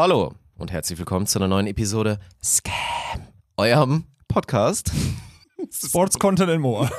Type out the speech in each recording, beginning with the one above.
Hallo und herzlich willkommen zu einer neuen Episode Scam, eurem Podcast. Sports Content and More.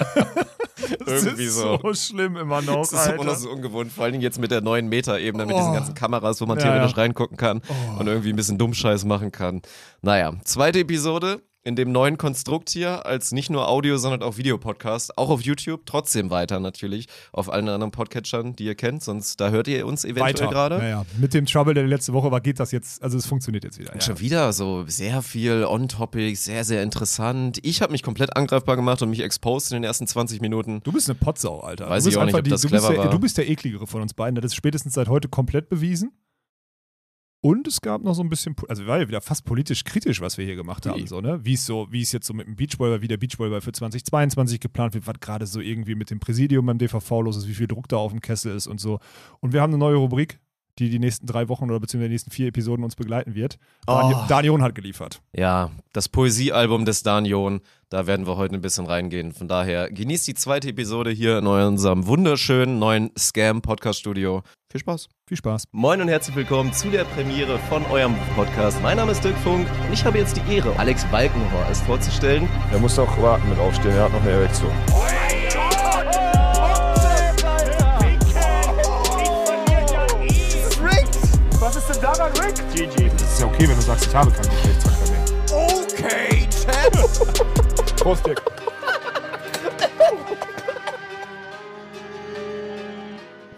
Das Irgendwie ist so. so schlimm immer noch, Das ist immer noch Alter. so ungewohnt, vor allem jetzt mit der neuen Meta-Ebene, mit Oh. diesen ganzen Kameras, wo man Ja, theoretisch ja. Oh. reingucken kann und irgendwie ein bisschen Dummscheiß machen kann. Naja, zweite Episode in dem neuen Konstrukt hier als nicht nur Audio, sondern auch Videopodcast, auch auf YouTube, trotzdem weiter natürlich auf allen anderen Podcatchern, die ihr kennt, sonst da hört ihr uns eventuell Weiter. gerade. Naja, mit dem Trouble, der letzte Woche war, geht das jetzt, also es funktioniert jetzt wieder. Und Ja. Schon wieder so sehr viel on-topic, sehr, sehr interessant. Ich habe mich komplett angreifbar gemacht und mich exposed in den ersten 20 Minuten. Du bist eine Potsau, Alter. Weiß du ich auch nicht, ob das du, bist clever der, war. du bist der ekligere von uns beiden. Das ist spätestens seit heute komplett bewiesen. Und es gab noch so ein bisschen, also war ja wieder fast politisch kritisch, was wir hier gemacht haben, so, ne? Wie es so, wie es jetzt so mit dem Beachvolleyball, wie der Beachvolleyball für 2022 geplant wird, was gerade so irgendwie mit dem Präsidium beim DVV los ist, wie viel Druck da auf dem Kessel ist und so. Und wir haben eine neue Rubrik, die die nächsten drei Wochen oder beziehungsweise die nächsten vier Episoden uns begleiten wird. Oh. Daniel hat geliefert. Ja, das Poesiealbum des Danion, da werden wir heute ein bisschen reingehen. Von daher genießt die zweite Episode hier in unserem wunderschönen neuen Scam-Podcast-Studio. Viel Spaß. Viel Spaß. Moin und herzlich willkommen zu der Premiere von eurem Podcast. Mein Name ist Dirk Funk und ich habe jetzt die Ehre, Alex Balkenhorst vorzustellen. Er muss auch warten mit aufstehen, er hat noch eine Erektion. GG. Das ist ja okay, wenn du sagst, ich habe keinen Geschlechtsverkehr mehr. Okay, Chad. Prost, Dick.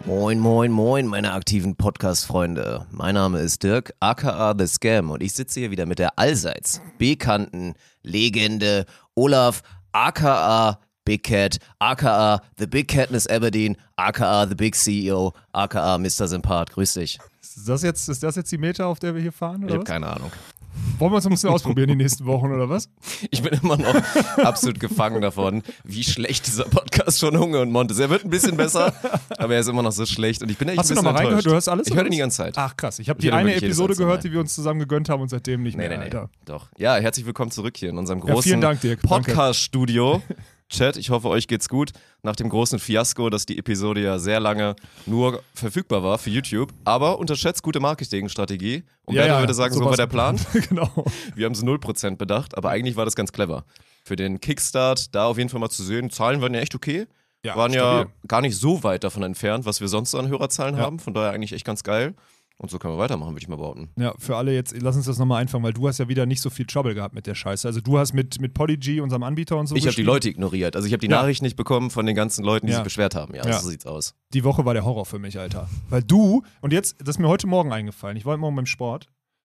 Moin, moin, moin, meine aktiven Podcast-Freunde. Mein Name ist Dirk, aka The Scam, und ich sitze hier wieder mit der allseits bekannten Legende Olaf, aka Big Cat, aka The Big Catness Aberdeen, aka The Big CEO, aka Mr. Sympath. Grüß dich. Ist das jetzt, ist das jetzt die Meta, auf der wir hier fahren? Ich habe keine Ahnung. Wollen wir uns ein bisschen ausprobieren die nächsten Wochen, oder was? Ich bin immer noch absolut gefangen davon, wie schlecht dieser Podcast schon Hunger und Montes. Er wird ein bisschen besser, aber er ist immer noch so schlecht und ich bin echt Hast du ein bisschen nochmal reingehört? enttäuscht. Du hörst alles? Ich höre oder die ganze Zeit. Ach krass, ich habe Ich die höre eine Episode gehört, Mal. die wir uns zusammen gegönnt haben und seitdem nicht Nee, mehr, nee, nee. Alter. Doch. Ja, herzlich willkommen zurück hier in unserem Ja, großen vielen Dank, Dirk. Danke. Podcast-Studio. Chat, ich hoffe, euch geht's gut. Nach dem großen Fiasko, dass die Episode ja sehr lange nur verfügbar war für YouTube. Aber unterschätzt gute Marketingstrategie. Und Ja, wer ja, würde sagen, so war der Plan. genau. Wir haben es 0% bedacht, aber eigentlich war das ganz clever. Für den Kickstart da auf jeden Fall mal zu sehen. Zahlen waren ja echt okay. Ja, waren ja stabil. gar nicht so weit davon entfernt, was wir sonst so an Hörerzahlen Ja. haben. Von daher eigentlich echt ganz geil. Und so können wir weitermachen, würde ich mal behaupten. Ja, für alle jetzt, lass uns das nochmal einfangen, weil du hast ja wieder nicht so viel Trouble gehabt mit der Scheiße. Also du hast mit, mit Podigy, unserem Anbieter und so Ich habe die. Leute ignoriert. Also ich habe die Ja. Nachricht nicht bekommen von den ganzen Leuten, die Ja. sich beschwert haben. Ja, Ja. so sieht's aus. Die Woche war der Horror für mich, Alter. Weil du, und jetzt, das ist mir heute Morgen eingefallen, ich war heute Morgen beim Sport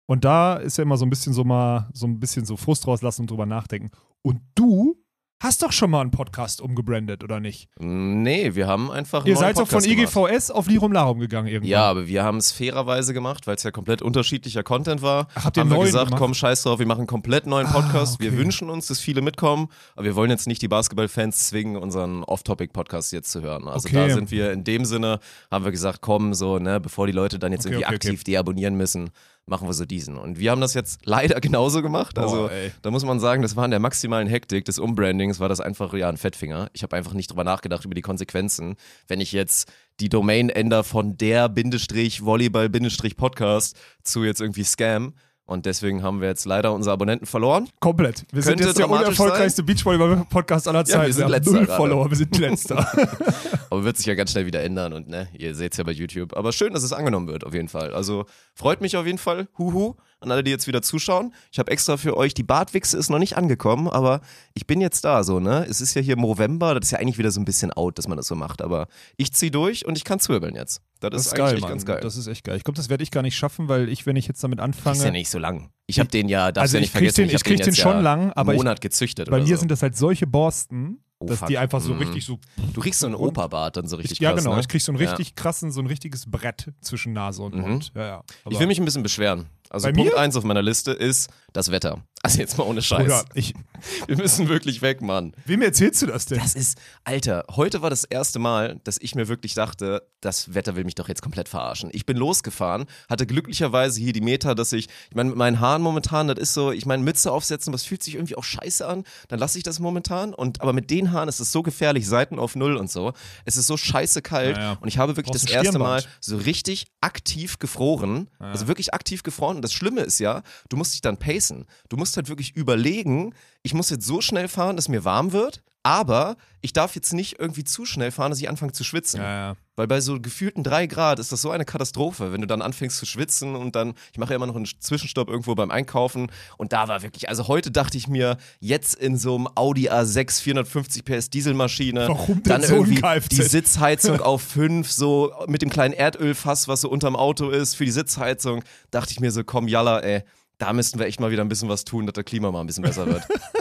und da ist ja immer so ein bisschen so mal, so ein bisschen so Frust rauslassen und drüber nachdenken. Und du hast doch schon mal einen Podcast umgebrandet, oder nicht? Nee, wir haben einfach. Ihr seid doch von gemacht. IGVS auf Lirum Larum gegangen irgendwann. Ja, aber wir haben es fairerweise gemacht, weil es ja komplett unterschiedlicher Content war. Ach, habt ihr haben wir gesagt, gemacht? komm, scheiß drauf, wir machen einen komplett neuen Podcast. Ah, Wir okay. wünschen uns, dass viele mitkommen, aber wir wollen jetzt nicht die Basketballfans zwingen, unseren Off-Topic-Podcast jetzt zu hören. Also Okay. da sind wir in dem Sinne, haben wir gesagt, komm, so, ne, bevor die Leute dann jetzt Okay, irgendwie aktiv deabonnieren müssen, machen wir so diesen. Und wir haben das jetzt leider genauso gemacht. Also ey. da muss man sagen, das war in der maximalen Hektik des Umbrandings, war das einfach ja ein Fettfinger. Ich habe einfach nicht drüber nachgedacht über die Konsequenzen. Wenn ich jetzt die Domain ändere von der Bindestrich Volleyball Bindestrich Podcast zu jetzt irgendwie Scam. Und deswegen haben wir jetzt leider unsere Abonnenten verloren. Komplett. Wir sind Könnte jetzt der unerfolgreichste Beachvolleyball-Podcast aller Zeiten. wir sind haben Letzter null gerade. Follower, wir sind Letzter. Aber wird sich ja ganz schnell wieder ändern und ne, ihr seht es ja bei YouTube. Aber schön, dass es angenommen wird, auf jeden Fall. Also freut mich auf jeden Fall. Huhu. An alle, die jetzt wieder zuschauen. Ich habe extra für euch, die Bartwichse ist noch nicht angekommen, aber ich bin jetzt da so, ne? Es ist ja hier November, das ist ja eigentlich wieder so ein bisschen out, dass man das so macht. Aber ich zieh durch und ich kann zwirbeln jetzt. Das, Das ist, ist geil, echt Mann. ganz geil. Das ist echt geil. Ich glaube, das werde ich gar nicht schaffen, weil ich, wenn ich jetzt damit anfange. ist ja nicht so lang. Ich habe den ja, darfst Also ja ich nicht vergessen, den- ich hab krieg den jetzt schon ja lang, aber einen ich- Monat gezüchtet bei mir so. sind das halt solche Borsten, Oh, dass fuck. die einfach so Mhm. richtig so. Du riechst so einen Operbart dann so richtig ja, krass, genau. ne? Ich krieg so ein Ja. richtig krassen, so ein richtiges Brett zwischen Nase und Mhm. Mund. Ja, ja. Ich will mich ein bisschen beschweren. Also Bei Punkt mir? eins auf meiner Liste ist das Wetter. Also jetzt mal ohne Scheiß. Bruder, ich, Wir müssen wirklich weg, Mann. wem erzählst du das denn? Das ist, Alter, heute war das erste Mal, dass ich mir wirklich dachte, das Wetter will mich doch jetzt komplett verarschen. Ich bin losgefahren, hatte glücklicherweise hier die Meter, dass ich, ich meine, mit meinen Haaren momentan, das ist so, ich meine, Mütze aufsetzen, das fühlt sich irgendwie auch scheiße an, dann lasse ich das momentan. Und aber mit den Haaren ist es so gefährlich, Seiten auf Null und so. Es ist so scheiße kalt Ja, ja. und ich habe wirklich Brauchst das erste Mal so richtig aktiv gefroren. Also wirklich aktiv gefroren. Und das Schlimme ist ja, du musst dich dann pacen. Du musst halt wirklich überlegen, ich muss jetzt so schnell fahren, dass mir warm wird, aber ich darf jetzt nicht irgendwie zu schnell fahren, dass ich anfange zu schwitzen. ja. Weil bei so gefühlten drei Grad ist das so eine Katastrophe, wenn du dann anfängst zu schwitzen und dann, ich mache ja immer noch einen Zwischenstopp irgendwo beim Einkaufen und da war wirklich, also heute dachte ich mir, jetzt in so einem Audi A6 450 PS Dieselmaschine, Warum denn dann so irgendwie die Sitzheizung auf 5, so mit dem kleinen Erdölfass, was so unterm Auto ist, für die Sitzheizung, dachte ich mir so, komm, Jalla, ey, da müssten wir echt mal wieder ein bisschen was tun, dass der Klima mal ein bisschen besser wird.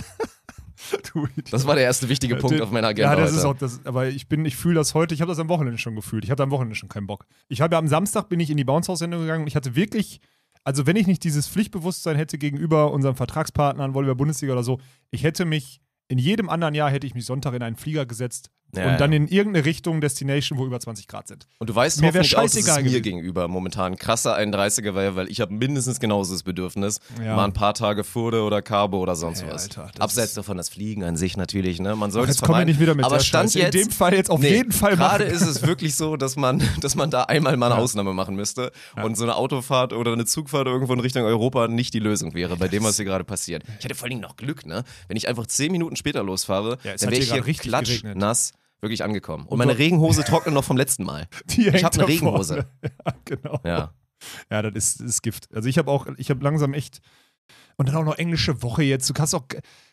Das war der erste wichtige Punkt Den- auf meiner Agenda Ja, das heute. ist auch das, aber ich bin, ich fühle das heute, ich habe das am Wochenende schon gefühlt. Ich hatte am Wochenende schon keinen Bock. Ich habe ja am Samstag bin ich in die Bounce House Sendung gegangen und ich hatte wirklich, also wenn ich nicht dieses Pflichtbewusstsein hätte gegenüber unserem Vertragspartnern, Volleyball Bundesliga oder so, ich hätte mich in jedem anderen Jahr hätte ich mich Sonntag in einen Flieger gesetzt Ja, und ja. dann in irgendeine Richtung, Destination, wo über 20 Grad sind. Und du weißt Mir hoffentlich auch, dass es mir gewesen. gegenüber momentan krasser 31er wäre, weil ich habe mindestens genauso das Bedürfnis, Ja. mal ein paar Tage Furde oder Carbo oder sonst was. Alter, Abseits davon das Fliegen an sich natürlich, ne? Man sollte es Jetzt kommen wir vermeiden. nicht wieder mit Aber Stand Scheiße. jetzt, In dem Fall jetzt auf Nee, jeden Fall Gerade ist es wirklich so, dass man, dass man da einmal mal eine Ausnahme machen müsste und so eine Autofahrt oder eine Zugfahrt irgendwo in Richtung Europa nicht die Lösung wäre, bei dem, was hier gerade passiert. Ich hatte vor allen Dingen noch Glück, ne? Wenn ich einfach zehn Minuten später losfahre, Ja, dann wäre hier ich hier gerade richtig klatsch geregnet. nass wirklich angekommen. Und meine Regenhose trocknet noch vom letzten Mal. Die Ich habe eine Regenhose. Ja, genau. Ja. Ja, das ist, das ist Gift. Also ich habe auch, ich habe langsam echt. Und dann auch noch englische Woche jetzt. Du kannst auch,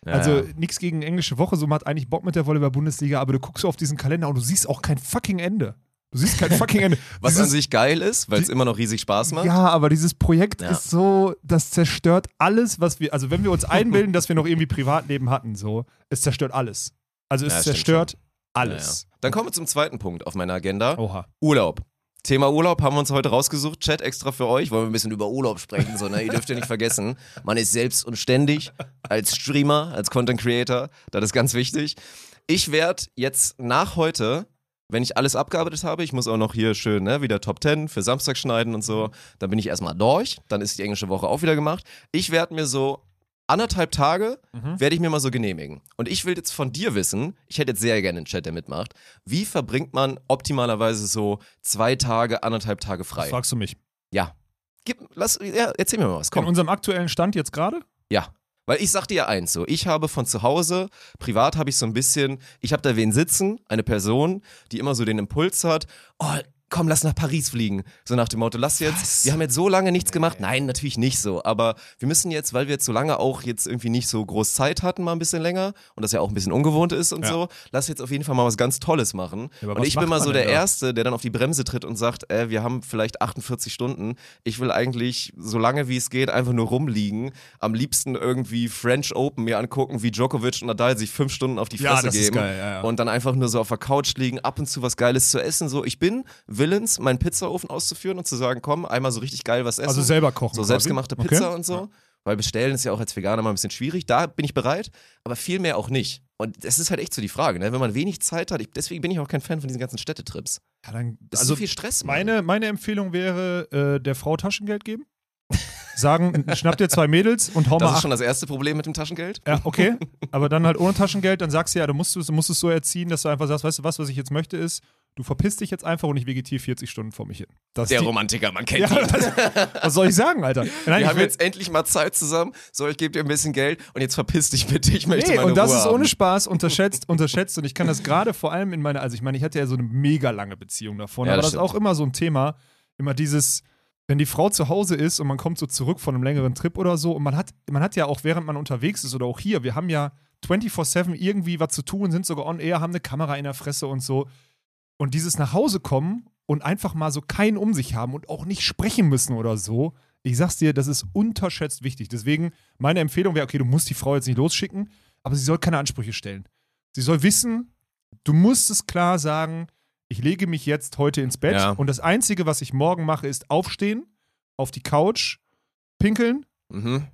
also Ja. nichts gegen englische Woche, so man hat eigentlich Bock mit der Volleyball-Bundesliga, aber du guckst auf diesen Kalender und du siehst auch kein fucking Ende. Du siehst kein fucking Ende. Was Dieses- an sich geil ist, weil es immer noch riesig Spaß macht. Ja, aber dieses Projekt Ja. ist so, das zerstört alles, was wir, also wenn wir uns einbilden, dass wir noch irgendwie Privatleben hatten, so, es zerstört alles. Also es Ja, zerstört alles. ja. Dann kommen wir zum zweiten Punkt auf meiner Agenda. Oha. Urlaub. Thema Urlaub haben wir uns heute rausgesucht. Chat extra für euch. Wollen wir ein bisschen über Urlaub sprechen. So, ne? Ihr dürft ja nicht vergessen, man ist selbst und ständig als Streamer, als Content Creator. Das ist ganz wichtig. Ich werde jetzt nach heute, wenn ich alles abgearbeitet habe, ich muss auch noch hier schön ne, wieder Top 10 für Samstag schneiden und so, dann bin ich erstmal durch. Dann ist die englische Woche auch wieder gemacht. Ich werde mir so anderthalb Tage Mhm. werde ich mir mal so genehmigen. Und ich will jetzt von dir wissen, ich hätte jetzt sehr gerne einen Chat, der mitmacht, wie verbringt man optimalerweise so zwei Tage, anderthalb Tage Das frei? fragst du mich. Ja. Gib, lass, ja, erzähl mir mal was, In komm. unserem aktuellen Stand jetzt gerade? Ja. Weil ich sag dir ja eins so, ich habe von zu Hause, privat habe ich so ein bisschen, ich habe da wen sitzen, eine Person, die immer so den Impuls hat, oh, komm, lass nach Paris fliegen. So nach dem Motto, lass jetzt, Was? wir haben jetzt so lange nichts gemacht. Nein, natürlich nicht so, aber wir müssen jetzt, weil wir jetzt so lange auch jetzt irgendwie nicht so groß Zeit hatten, mal ein bisschen länger und das ja auch ein bisschen ungewohnt ist und Ja. so, lass jetzt auf jeden Fall mal was ganz Tolles machen. Ja, und ich bin mal so der? Erste, der dann auf die Bremse tritt und sagt, äh, wir haben vielleicht 48 Stunden. Ich will eigentlich so lange wie es geht einfach nur rumliegen. Am liebsten irgendwie French Open mir angucken, wie Djokovic und Nadal sich fünf Stunden auf die Ja, Fresse ist geben. geil, ja, ja. Und dann einfach nur so auf der Couch liegen, ab und zu was Geiles zu essen. So, ich bin willens, meinen Pizzaofen auszuführen und zu sagen, komm, einmal so richtig geil was essen. Also selber kochen. So quasi. selbstgemachte Okay. Pizza und so. Weil bestellen ist ja auch als Veganer mal ein bisschen schwierig. Da bin ich bereit, aber viel mehr auch nicht. Und das ist halt echt so die Frage, ne? wenn man wenig Zeit hat. Ich, deswegen bin ich auch kein Fan von diesen ganzen Städtetrips. Ja, dann, Das ist also so viel Stress. Mann. meine, meine Empfehlung wäre, äh, der Frau Taschengeld geben. Sagen, schnapp dir zwei Mädels und hau das mal ist acht. schon das erste Problem mit dem Taschengeld. Ja, okay. Aber dann halt ohne Taschengeld, dann sagst du ja, du musst, es- du musst es so erziehen, dass du einfach sagst, weißt du was, was ich jetzt möchte ist, du verpisst dich jetzt einfach und ich vegetiere 40 Stunden vor mich hin. Das Der ist die, Romantiker, man kennt ja, ihn. das, was soll ich sagen, Alter? Nein, Wir ich haben will- jetzt endlich mal Zeit zusammen. So, ich gebe dir ein bisschen Geld und jetzt verpiss dich bitte. Ich möchte Nee, meine und das Ruhe ist haben. ohne Spaß unterschätzt, unterschätzt. Und ich kann das gerade vor allem in meiner, also ich meine, ich hatte ja so eine mega lange Beziehung davon, Ja, aber das das ist auch immer so ein Thema, immer dieses, wenn die Frau zu Hause ist und man kommt so zurück von einem längeren Trip oder so und man hat, man hat ja auch, während man unterwegs ist oder auch hier, wir haben ja 24-7 irgendwie was zu tun, sind sogar on air, haben eine Kamera in der Fresse und so. Und dieses nach Hause kommen und einfach mal so keinen um sich haben und auch nicht sprechen müssen oder so, ich sag's dir, das ist unterschätzt wichtig. Deswegen, meine Empfehlung wäre, okay, du musst die Frau jetzt nicht losschicken, aber sie soll keine Ansprüche stellen. Sie soll wissen, du musst es klar sagen, ich lege mich jetzt heute ins Bett Ja. und das Einzige, was ich morgen mache, ist aufstehen, auf die Couch, pinkeln, Mhm.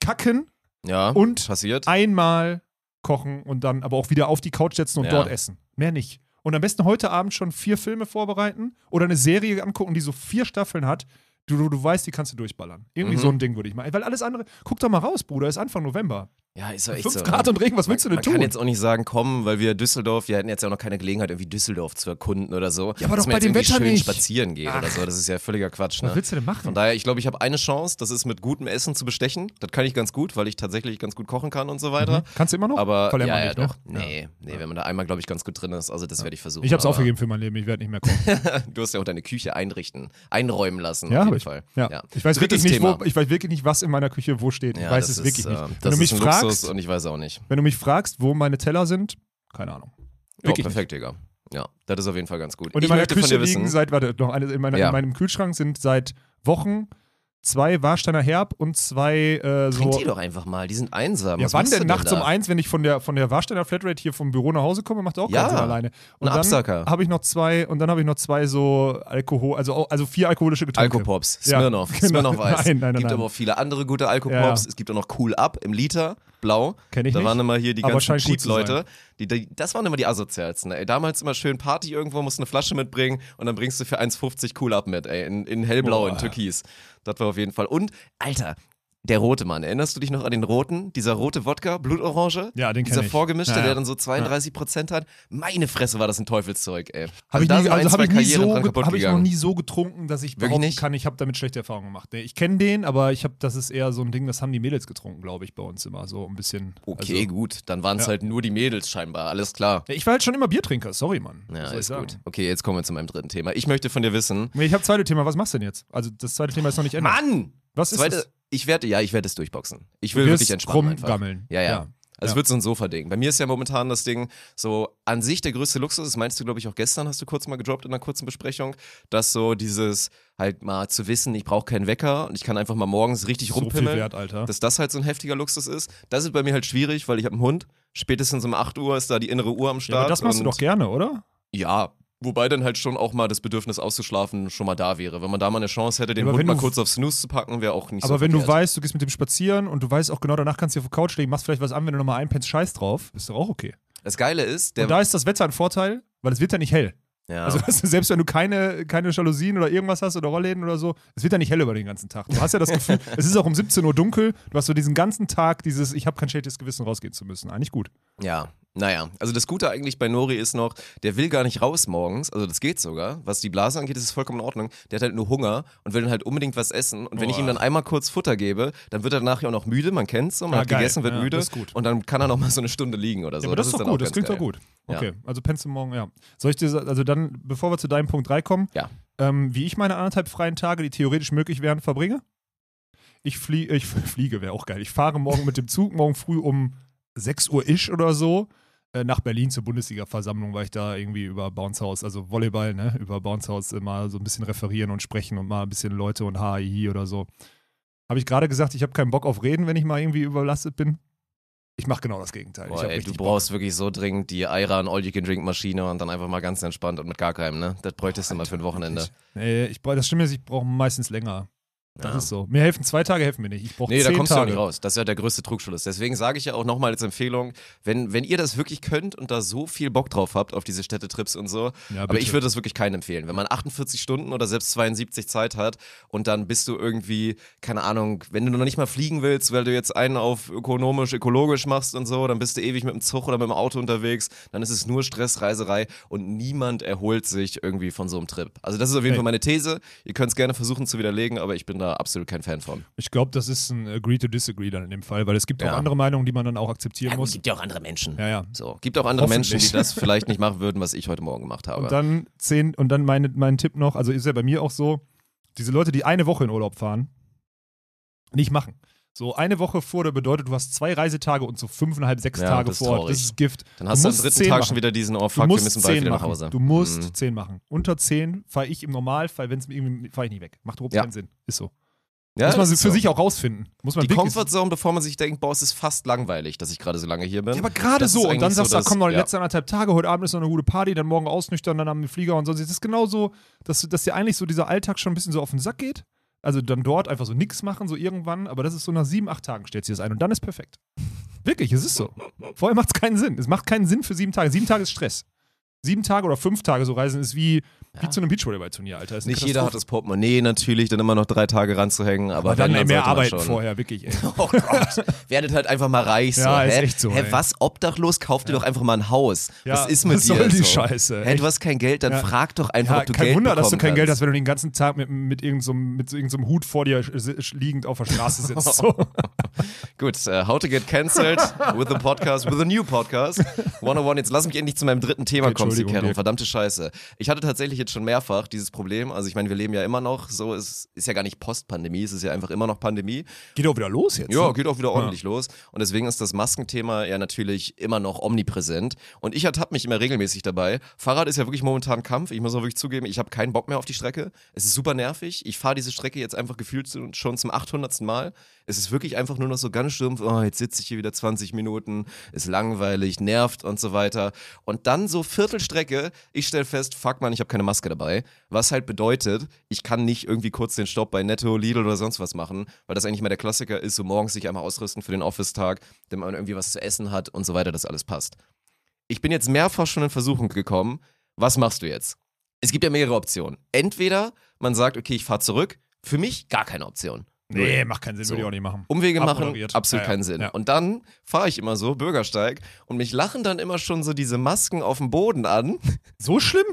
kacken Ja, Und passiert. einmal kochen und dann aber auch wieder auf die Couch setzen und Ja. dort essen. Mehr nicht. Und am besten heute Abend schon vier Filme vorbereiten oder eine Serie angucken, die so vier Staffeln hat. Du, du, du weißt, die kannst du durchballern. Irgendwie Mhm. so ein Ding würde ich machen. Weil alles andere, guck doch mal raus, Bruder, ist Anfang November. Ja, ist doch echt Fünf so. Grad und Regen, was willst du denn Man tun? kann jetzt auch nicht sagen, komm, weil wir Düsseldorf, wir hätten jetzt ja auch noch keine Gelegenheit, irgendwie Düsseldorf zu erkunden oder so. Ja, aber Dass doch man bei dem Wetter schön nicht. spazieren geht oder so. Das ist ja völliger Quatsch, was ne? willst du denn machen? Von daher, ich glaube, ich habe eine Chance, das ist mit gutem Essen zu bestechen. Das kann ich ganz gut, weil ich tatsächlich ganz gut kochen kann und so weiter. Mhm. Kannst du immer noch? Aber Verlernt ja, ja, nicht, doch. ne? Nee, nee, wenn man da einmal, glaube ich, ganz gut drin ist. Also das werde ich versuchen. Ich hab's aber aufgegeben für mein Leben, ich werde nicht mehr kochen. Du hast ja auch deine Küche einrichten, einräumen lassen. Ja, auf jeden ich. Fall. Ja. Ich, weiß Drittes wirklich nicht, wo, ich weiß wirklich nicht, was in meiner Küche wo steht. Ich Ja, weiß es wirklich ist, nicht. äh, Wenn du mich ein fragst, und ich weiß auch nicht. wenn du mich fragst, wo meine Teller sind, keine Ahnung. Ja, Wirklich perfekt, Digga. Ja, das ist auf jeden Fall ganz gut. Und ich in meiner möchte von Küche dir liegen wissen, seit, warte, noch eine, in, meiner, Ja. in meinem Kühlschrank sind seit Wochen zwei Warsteiner Herb und zwei äh, so. trink die doch einfach mal, die sind einsam. ja, Was wann du denn nachts um da? eins, wenn ich von der, von der Warsteiner Flatrate hier vom Büro nach Hause komme, macht auch Ja, keinen Sinn alleine. Und ein dann habe ich noch zwei und dann habe ich noch zwei so Alkohol, also, also vier alkoholische Getränke. Alkopops, Ja, Smirnoff, genau. Smirnoff Eis. Nein, nein, nein, gibt nein. aber auch viele andere gute Alkopops. Ja. Es gibt auch noch Cool Up im Liter, blau. Kenn ich da nicht, waren immer hier die ganzen Cheat-Leute. Die, die, das waren immer die asozialsten. Ey. Damals immer schön Party irgendwo, musst eine Flasche mitbringen und dann bringst du für 1,50 Cool Up mit, ey, in, in hellblau, Boah. in türkis. Das war auf jeden Fall. Und, Alter, der rote Mann, erinnerst du dich noch an den roten? Dieser rote Wodka, Blutorange? Ja, den Dieser ich. vorgemischte, Ja, ja. der dann so 32 Prozent hat. Meine Fresse war das ein Teufelszeug, ey. Habe ich, nie, sind ein, also hab ich, nie so, hab ich noch nie so getrunken, dass ich Wirklich behaupten nicht? kann, ich habe damit schlechte Erfahrungen gemacht. Nee, Ich kenne den, aber ich habe, das ist eher so ein Ding, das haben die Mädels getrunken, glaube ich, bei uns immer. So ein bisschen. Okay, also, gut. Dann waren es Ja. halt nur die Mädels scheinbar. Alles klar. Ich war halt schon immer Biertrinker, sorry, Mann. Ja, ich ist sagen? gut. Okay, jetzt kommen wir zu meinem dritten Thema. Ich möchte von dir wissen. Nee, ich habe zweite Thema, was machst du denn jetzt? Also das zweite Thema ist noch nicht Ende. Mann! Was ist Zweite, das? ich werde, ja, ich werde es durchboxen. Ich will wirklich entspannen einfach. rumgammeln. Ja, ja. Ja. Also es Ja. wird so ein Sofa-Ding. Bei mir ist ja momentan das Ding so an sich der größte Luxus, das meinst du, glaube ich, auch gestern, hast du kurz mal gedroppt in einer kurzen Besprechung, dass so dieses halt mal zu wissen, ich brauche keinen Wecker und ich kann einfach mal morgens richtig So viel rumpimmeln. wert, Alter. dass das halt so ein heftiger Luxus ist. Das ist bei mir halt schwierig, weil ich habe einen Hund. Spätestens um 8 Uhr ist da die innere Uhr am ja, Start. aber das machst du doch gerne, oder? Ja, wobei dann halt schon auch mal das Bedürfnis auszuschlafen schon mal da wäre. Wenn man da mal eine Chance hätte, den aber Hund wenn mal du- kurz auf Snooze zu packen, wäre auch nicht Aber so wenn du verkehrt. weißt, du gehst mit dem spazieren und du weißt auch genau, danach kannst du auf der Couch legen, machst vielleicht was an, wenn du nochmal einpennst, scheiß drauf, ist doch auch okay. Das Geile ist, der. und da ist das Wetter ein Vorteil, weil es wird ja nicht hell. Ja. Also weißt du, selbst wenn du keine, keine Jalousien oder irgendwas hast oder Rollläden oder so, es wird ja nicht hell über den ganzen Tag. Du hast ja das Gefühl, es ist auch um 17 Uhr dunkel, du hast so diesen ganzen Tag dieses, ich habe kein schlechtes Gewissen rausgehen zu müssen. Eigentlich gut. ja, naja. Also das Gute eigentlich bei Nori ist noch, der will gar nicht raus morgens. Also das geht sogar. Was die Blase angeht, ist es vollkommen in Ordnung. Der hat halt nur Hunger und will dann halt unbedingt was essen. Und wenn ich Boah. ihm dann einmal kurz Futter gebe, dann wird er nachher auch noch müde. Man kennt's so. Man Ah, hat geil. gegessen, wird Ja, müde. das ist gut. Und dann kann er noch mal so eine Stunde liegen oder so. ja, aber das, ist doch gut, das klingt geil. doch gut. Ja. Okay, also pennst du morgen, ja. Soll ich dir, also dann, bevor wir zu deinem Punkt 3 kommen, Ja. ähm, wie ich meine anderthalb freien Tage, die theoretisch möglich wären, verbringe? Ich, flie ich fliege, wäre auch geil. Ich fahre morgen mit dem Zug, morgen früh um 6 Uhr ish oder so, äh, nach Berlin zur Bundesliga-Versammlung, weil ich da irgendwie über Bounce House, also Volleyball, ne, über Bounce House immer so ein bisschen referieren und sprechen und mal ein bisschen Leute und HI oder so. Habe ich gerade gesagt, ich habe keinen Bock auf Reden, wenn ich mal irgendwie überlastet bin? Ich mache genau das Gegenteil. Boah, ey, du richtig Bock. brauchst wirklich so dringend die Ayran All-You-Can-Drink-Maschine und dann einfach mal ganz entspannt und mit gar keinem, ne? Das bräuchtest du mal für ein Wochenende. Nee, ich das stimmt jetzt, ich brauche meistens länger. Das Ja. ist so. Mir helfen zwei Tage, helfen mir nicht. Ich brauche Nee, zehn da kommst du auch Tage. nicht raus. Das ist ja der größte Trugschluss. Deswegen sage ich ja auch nochmal als Empfehlung, wenn, wenn ihr das wirklich könnt und da so viel Bock drauf habt auf diese Städtetrips und so, Ja, aber ich würde das wirklich keinen empfehlen. Wenn man 48 Stunden oder selbst 72 Zeit hat und dann bist du irgendwie, keine Ahnung, wenn du noch nicht mal fliegen willst, weil du jetzt einen auf ökonomisch, ökologisch machst und so, dann bist du ewig mit dem Zug oder mit dem Auto unterwegs, dann ist es nur Stress, Reiserei und niemand erholt sich irgendwie von so einem Trip. Also das ist auf jeden Nee. Fall meine These. Ihr könnt es gerne versuchen zu widerlegen, aber ich bin da absolut kein Fan von. Ich glaube, das ist ein Agree to Disagree dann in dem Fall, weil es gibt Ja. auch andere Meinungen, die man dann auch akzeptieren Ja, muss. gibt ja auch andere Menschen. Ja, ja. So, gibt auch andere Menschen, die das vielleicht nicht machen würden, was ich heute Morgen gemacht habe. Und dann zehn, und dann meine, mein Tipp noch, also ist ja bei mir auch so, diese Leute, die eine Woche in Urlaub fahren, nicht machen. So eine Woche vor, der bedeutet, du hast zwei Reisetage und so fünfeinhalb, sechs Ja, Tage vor Ort. Das ist Gift. dann hast du am musst dritten Tag machen. schon wieder diesen, oh Du fuck, wir musst müssen bald zehn wieder nach machen. Hause. Du musst Mhm. zehn machen. Unter zehn fahre ich im Normalfall, wenn es mir irgendwie, fahre ich nicht weg. Macht überhaupt Ja. keinen Sinn. Ist so. Ja, Muss man für so. sich auch rausfinden. Muss man Die Comfortzone, bevor man sich denkt, boah, es ist fast langweilig, dass ich gerade so lange hier bin. Ja, aber gerade so. Und dann sagst du, komm noch die ja. letzten anderthalb Tage, heute Abend ist noch eine gute Party, dann morgen ausnüchtern, dann am Flieger und sonst. Das ist genauso, dass, dass dir eigentlich so dieser Alltag schon ein bisschen so auf den Sack geht. Also dann dort einfach so nichts machen, so irgendwann, aber das ist so nach sieben, acht Tagen stellt sie das ein und dann ist perfekt. Wirklich, es ist so. Vorher macht es keinen Sinn. Es macht keinen Sinn für sieben Tage. Sieben Tage ist Stress. Sieben Tage oder fünf Tage so reisen ist wie, wie zu einem Beachvolleyball-Turnier, Alter. Ist Nicht jeder hat das Portemonnaie natürlich, dann immer noch drei Tage ranzuhängen, aber, Aber dann ey, mehr arbeiten vorher, wirklich, ey. Oh Gott, werdet halt einfach mal reich. So. Ja, ist hä? echt so, Hä, ey. was, obdachlos? Kauf dir doch einfach mal ein Haus. Ja, was ist mit was dir? soll die so? Scheiße, Hä, du hast kein Geld, dann Ja. frag doch einfach, Ja, ob du kein Geld Wunder, dass du kein Geld hast, wenn du den ganzen Tag mit, mit irgendeinem so, mit so irgendeinem Hut vor dir liegend auf der Straße sitzt. So. Gut, äh, how to get cancelled with a podcast, with a new podcast. 101, jetzt lass mich endlich zu meinem dritten Thema kommen, Dirk. Verdammte Scheiße. Ich hatte tatsächlich jetzt schon mehrfach dieses Problem. Also ich meine, wir leben ja immer noch so, es ist ja gar nicht Postpandemie, es ist ja einfach immer noch Pandemie. Geht auch wieder los jetzt. Ja, ne? geht auch wieder ordentlich los. Und deswegen ist das Maskenthema ja natürlich immer noch omnipräsent. Und ich ertappe mich immer regelmäßig dabei. Fahrrad ist ja wirklich momentan Kampf. Ich muss auch wirklich zugeben, ich habe keinen Bock mehr auf die Strecke. Es ist super nervig. Ich fahre diese Strecke jetzt einfach gefühlt schon zum 800. Mal. Es ist wirklich einfach nur noch so ganz stumpf. Oh, jetzt sitze ich hier wieder 20 Minuten. Ist langweilig, nervt und so weiter. Und dann so Viertelstrecke. Ich stelle fest, fuck man, ich habe keine Maske dabei. Was halt bedeutet, ich kann nicht irgendwie kurz den Stopp bei Netto, Lidl oder sonst was machen, weil das eigentlich mal der Klassiker ist, so morgens sich einmal ausrüsten für den Office-Tag, damit man irgendwie was zu essen hat und so weiter, dass alles passt. Ich bin jetzt mehrfach schon in Versuchung gekommen. Was machst du jetzt? Es gibt ja mehrere Optionen. Entweder man sagt, okay, ich fahre zurück. Für mich gar keine Option. Nee, macht keinen Sinn, So. würde ich auch nicht machen. Umwege machen, absolut ja. keinen Sinn. Ja. Und dann fahre ich immer so, Bürgersteig, und mich lachen dann immer schon so diese Masken auf dem Boden an, So schlimm?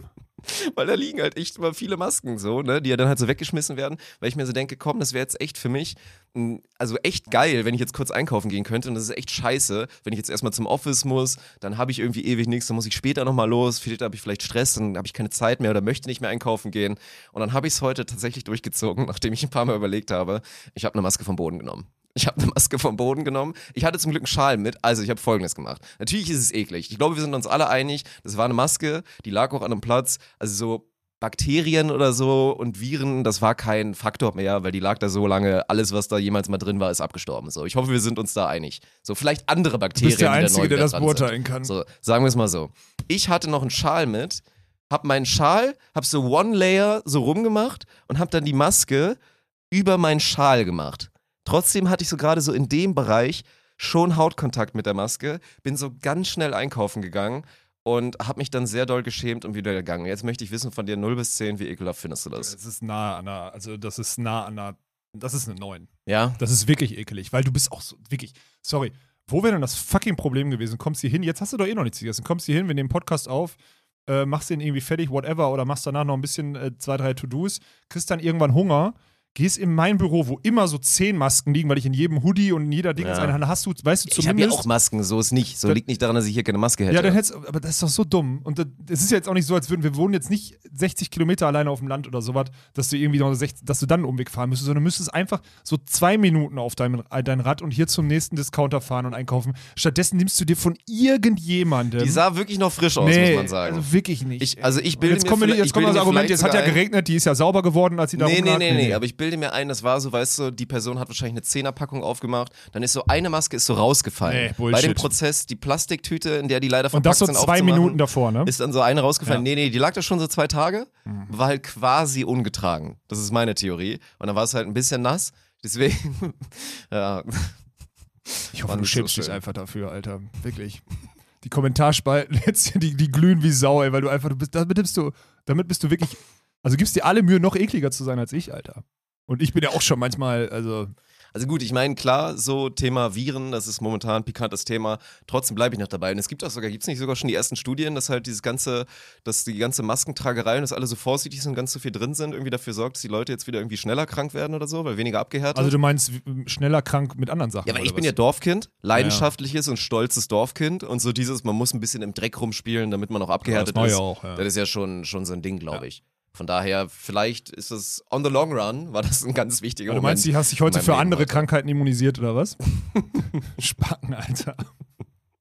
Weil da liegen halt echt immer viele Masken so, ne, die ja dann halt so weggeschmissen werden, weil ich mir so denke, komm, das wäre jetzt echt für mich, mh, also echt geil, wenn ich jetzt kurz einkaufen gehen könnte und das ist echt scheiße, wenn ich jetzt erstmal zum Office muss, dann habe ich irgendwie ewig nichts, dann muss ich später nochmal los, vielleicht habe ich vielleicht Stress, dann habe ich keine Zeit mehr oder möchte nicht mehr einkaufen gehen und dann habe ich es heute tatsächlich durchgezogen, nachdem ich ein paar Mal überlegt habe, ich habe eine Maske vom Boden genommen. Ich habe eine Maske vom Boden genommen. Ich hatte zum Glück einen Schal mit. Also ich habe folgendes gemacht. Natürlich ist es eklig. Ich glaube, wir sind uns alle einig. Das war eine Maske, die lag auch an einem Platz. Also so Bakterien oder so und Viren, das war kein Faktor mehr, weil die lag da so lange. Alles, was da jemals mal drin war, ist abgestorben. So, ich hoffe, wir sind uns da einig. So, vielleicht andere Bakterien. bist der Einzige, der wieder das beurteilen kann. So, sagen wir es mal so. Ich hatte noch einen Schal mit, hab meinen Schal, hab so One Layer so rumgemacht und hab dann die Maske über meinen Schal gemacht. Trotzdem hatte ich so gerade so in dem Bereich schon Hautkontakt mit der Maske, bin so ganz schnell einkaufen gegangen und habe mich dann sehr doll geschämt und wieder gegangen. Jetzt möchte ich wissen von dir 0 bis 10, wie ekelhaft findest du das? Das ist nah an einer, also das ist nah an einer, das ist eine 9. Ja? Das ist wirklich ekelig, weil du bist auch so, wirklich, sorry, wo wäre denn das fucking Problem gewesen? Kommst hier hin, jetzt hast du doch eh noch nichts gegessen, kommst hier hin, wir nehmen Podcast auf, äh, machst den irgendwie fertig, whatever, oder machst danach noch ein bisschen äh, zwei, drei To-Dos, kriegst dann irgendwann Hunger, gehst in mein Büro, wo immer so zehn Masken liegen, weil ich in jedem Hoodie und in jeder Ding Ja. eine Hand hast du, weißt du Ich habe ja zumindest. auch Masken, so ist nicht. So Da- liegt nicht daran, dass ich hier keine Maske hätte. Ja, dann hättest aber das ist doch so dumm. Und es ist ja jetzt auch nicht so, als würden wir wohnen jetzt nicht 60 Kilometer alleine auf dem Land oder sowas, dass du irgendwie noch 60, dass du dann einen Umweg fahren müsstest, sondern müsstest einfach so zwei Minuten auf dein, dein Rad und hier zum nächsten Discounter fahren und einkaufen. Stattdessen nimmst du dir von irgendjemandem. die sah wirklich noch frisch aus, nee, muss man sagen. Also wirklich nicht. Ich- also ich bilde jetzt mir vielleicht- jetzt kommt das Argument, jetzt hat ja geregnet, die ist ja sauber geworden, als sie da Nee, nee, rumlag. nee, nee, aber ich bilde mir ein, das war so, weißt du, die Person hat wahrscheinlich eine Zehnerpackung aufgemacht, dann ist so eine Maske ist so rausgefallen. Nee, Bei dem Prozess, die Plastiktüte, in der die leider Und das verpackt so sind, zwei Minuten davor, ne? Ist dann so eine rausgefallen. Ja. Mhm. Nee, nee, die lag da schon so zwei Tage, war halt quasi ungetragen. Das ist meine Theorie. Und dann war es halt ein bisschen nass. Deswegen, ja. Ich hoffe, Mann, du ist so schämst dich einfach dafür, Alter. Wirklich. Die Kommentarspalten jetzt, die, die glühen wie Sau, ey, weil du einfach, du bist, damit bist du, damit bist du wirklich, also gibst dir alle Mühe, noch ekliger zu sein als ich, Alter. Und ich bin ja auch schon manchmal, also, Also gut, ich meine, klar, so Thema Viren, das ist momentan ein pikantes Thema. Trotzdem bleibe ich noch dabei. Und es gibt auch sogar, gibt es nicht sogar schon die ersten Studien, dass halt dieses ganze, dass die ganze Maskentragerei und dass alle so vorsichtig sind und ganz so viel drin sind, irgendwie dafür sorgt, dass die Leute jetzt wieder irgendwie schneller krank werden oder so, weil weniger abgehärtet. also du meinst schneller krank mit anderen Sachen. ja, aber ich bin was? ja Dorfkind, leidenschaftliches und stolzes Dorfkind und so dieses, man muss ein bisschen im Dreck rumspielen, damit man auch abgehärtet das Neue ist. auch, ja. Das ist ja schon, schon so ein Ding, glaube ich. Von daher, vielleicht ist es on the long run, war das ein ganz wichtiger du Moment. meinst, du hast dich heute für Leben andere heute. Krankheiten immunisiert oder was? Spacken, Alter.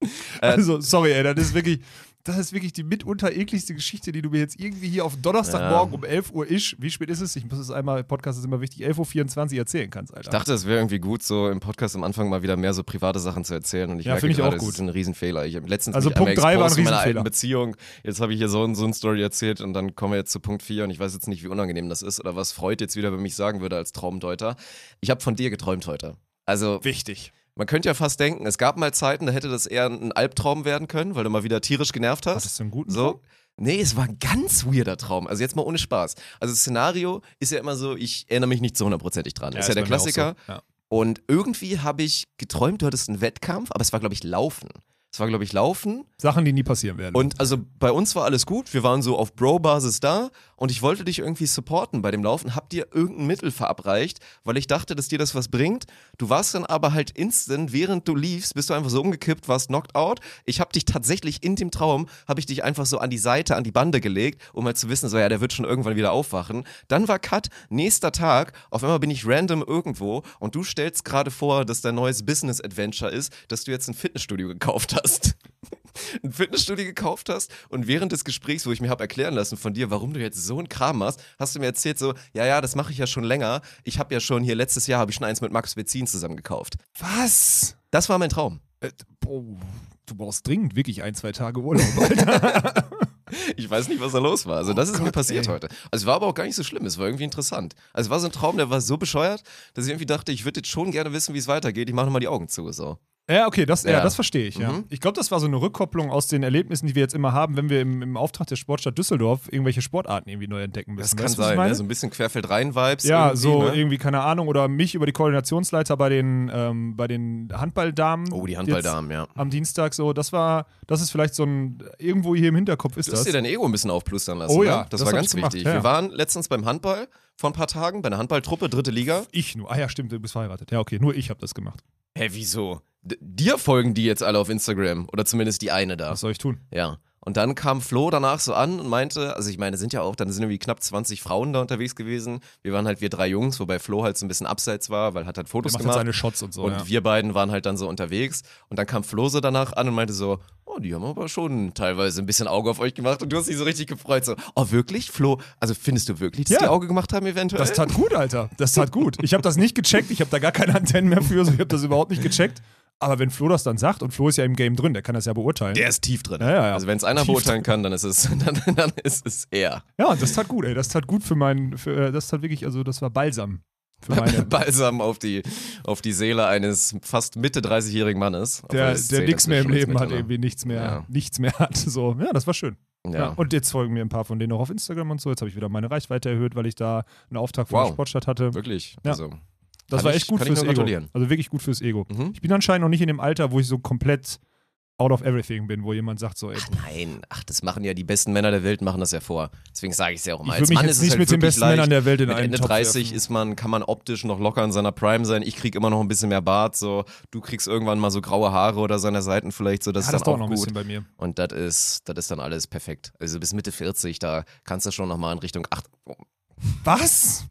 Äh, Also, sorry, ey, das ist wirklich, das ist wirklich die mitunter ekligste Geschichte, die du mir jetzt irgendwie hier auf Donnerstagmorgen Ja. um 11 Uhr isch, wie spät ist es? Ich muss es einmal, Podcast ist immer wichtig, 11.24 Uhr erzählen kannst, Alter. Ich dachte, es wäre irgendwie gut, so im Podcast am Anfang mal wieder mehr so private Sachen zu erzählen. Und ich Ja, merke finde ich gerade, gut. ist ein Riesenfehler. Ich habe letztens Also Punkt drei war ein Riesenfehler. Beziehung. Jetzt habe ich hier so, ein- so eine Story erzählt und dann kommen wir jetzt zu Punkt 4 und ich weiß jetzt nicht, wie unangenehm das ist oder was Freud jetzt wieder über mich sagen würde als Traumdeuter. Ich habe von dir geträumt heute. Also wichtig. Man könnte ja fast denken, es gab mal Zeiten, da hätte das eher ein Albtraum werden können, weil du mal wieder tierisch genervt hast. Hattest du einen guten So. Traum? Nee, es war ein ganz weirder Traum. Also jetzt mal ohne Spaß. Also das Szenario ist ja immer so, ich erinnere mich nicht so hundertprozentig dran. ist ja der auch so. Klassiker. Ja. Und irgendwie habe ich geträumt, du hattest einen Wettkampf, aber es war, glaube ich, Laufen. Es war, glaube ich, Laufen. Sachen, die nie passieren werden. Und also bei uns war alles gut. Wir waren so auf Bro-Basis da und ich wollte dich irgendwie supporten bei dem Laufen. Hab dir irgendein Mittel verabreicht, weil ich dachte, dass dir das was bringt. Du warst dann aber halt instant, während du liefst, bist du einfach so umgekippt, warst knocked out. Ich habe dich tatsächlich in dem Traum, habe ich dich einfach so an die Seite, an die Bande gelegt, um halt zu wissen, so ja, der wird schon irgendwann wieder aufwachen. Dann war Cut, nächster Tag, auf einmal bin ich random irgendwo und du stellst gerade vor, dass dein neues Business-Adventure ist, dass du jetzt ein Fitnessstudio gekauft hast ein Fitnessstudio gekauft hast und während des Gesprächs, wo ich mir habe erklären lassen von dir, warum du jetzt so einen Kram machst, hast du mir erzählt so, ja, ja, das mache ich ja schon länger. Ich habe ja schon hier letztes Jahr habe ich schon eins mit Max Bezin zusammen gekauft. Was? Das war mein Traum. Äh, boah, du brauchst dringend wirklich ein, zwei Tage Urlaub, Alter. Ich weiß nicht, was da los war. Also das ist mir Gott, passiert ey. heute. Also es war aber auch gar nicht so schlimm. Es war irgendwie interessant. Also es war so ein Traum, der war so bescheuert, dass ich irgendwie dachte, ich würde jetzt schon gerne wissen, wie es weitergeht. Ich mache nochmal die Augen zu. So. Ja, okay, das, ja. Ja. das verstehe ich. Ja. Mhm. Ich glaube, das war so eine Rückkopplung aus den Erlebnissen, die wir jetzt immer haben, wenn wir im, im Auftrag der Sportstadt Düsseldorf irgendwelche Sportarten irgendwie neu entdecken müssen. Das kann Weißt du, ich sein, ne? so ein bisschen Querfeld rein Vibes. ja, so ne? irgendwie, keine Ahnung, oder mich über die Koordinationsleiter bei den, ähm, bei den Handballdamen. Oh, die Handballdamen, ja. Am Dienstag so, das war, das ist vielleicht so ein, irgendwo hier im Hinterkopf ist Du hast das. dir dein Ego ein bisschen aufplustern lassen. Oh ja, ne? das, das war ganz gemacht, wichtig. ja. Wir waren letztens beim Handball vor ein paar Tagen, bei einer Handballtruppe, dritte Liga. ich nur. Ah ja, stimmt, du bist verheiratet. Ja, okay, nur ich habe das gemacht. Hä, wieso? D dir folgen die jetzt alle auf Instagram oder zumindest die eine da. Was soll ich tun? Ja. Und dann kam Flo danach so an und meinte, also ich meine, sind ja auch, dann sind irgendwie knapp 20 Frauen da unterwegs gewesen. Wir waren halt wir drei Jungs, wobei Flo halt so ein bisschen abseits war, weil hat halt Fotos gemacht. seine Shots und so. und ja. wir beiden waren halt dann so unterwegs. Und dann kam Flo so danach an und meinte so, oh, die haben aber schon teilweise ein bisschen Auge auf euch gemacht. Und du hast dich so richtig gefreut. So, oh, wirklich? Flo, also findest du wirklich, dass Ja. die Auge gemacht haben eventuell? Das tat gut, Alter. Das tat gut. Ich habe das nicht gecheckt. Ich habe da gar keine Antennen mehr für. So. Ich habe das überhaupt nicht gecheckt. Aber wenn Flo das dann sagt, und Flo ist ja im Game drin, der kann das ja beurteilen. Der ist tief drin. Ja, ja, ja. Also wenn es einer Tief beurteilen kann, dann ist es, dann, dann ist es er. ja, und das tat gut, ey. Das tat gut für meinen, für, äh, das tat wirklich, also das war Balsam für meine. Balsam auf die, auf die Seele eines fast Mitte 30-jährigen Mannes. Der, der nichts mehr im Leben hat, irgendwie nichts mehr, Ja. nichts mehr hat. So, ja, das war schön. Ja. Ja. Und jetzt folgen mir ein paar von denen auch auf Instagram und so. Jetzt habe ich wieder meine Reichweite erhöht, weil ich da einen Auftrag von Wow. der Sportstadt hatte. Wirklich. Ja. Also, Das Kann war echt gut ich fürs Ego. Also wirklich gut fürs Ego. mhm. Ich bin anscheinend noch nicht in dem Alter, wo ich so komplett out of everything bin, wo jemand sagt so, ey, Nein, ach, das machen ja die besten Männer der Welt, machen das ja vor. Deswegen sage ich es ja auch immer. ich will Als mich Mann jetzt ist es nicht halt mit den besten leicht. Männern der Welt in Mit einen Ende Topf 30 werfen. ist man, kann man optisch noch locker in seiner Prime sein. Ich kriege immer noch ein bisschen mehr Bart. So, du kriegst irgendwann mal so graue Haare oder seine Seiten vielleicht so. Das ja, das ist dann dauert noch auch ein gut. bisschen bei mir. Und das ist, das ist dann alles perfekt. Also bis Mitte 40, da kannst du schon nochmal in Richtung 8. Oh, Was?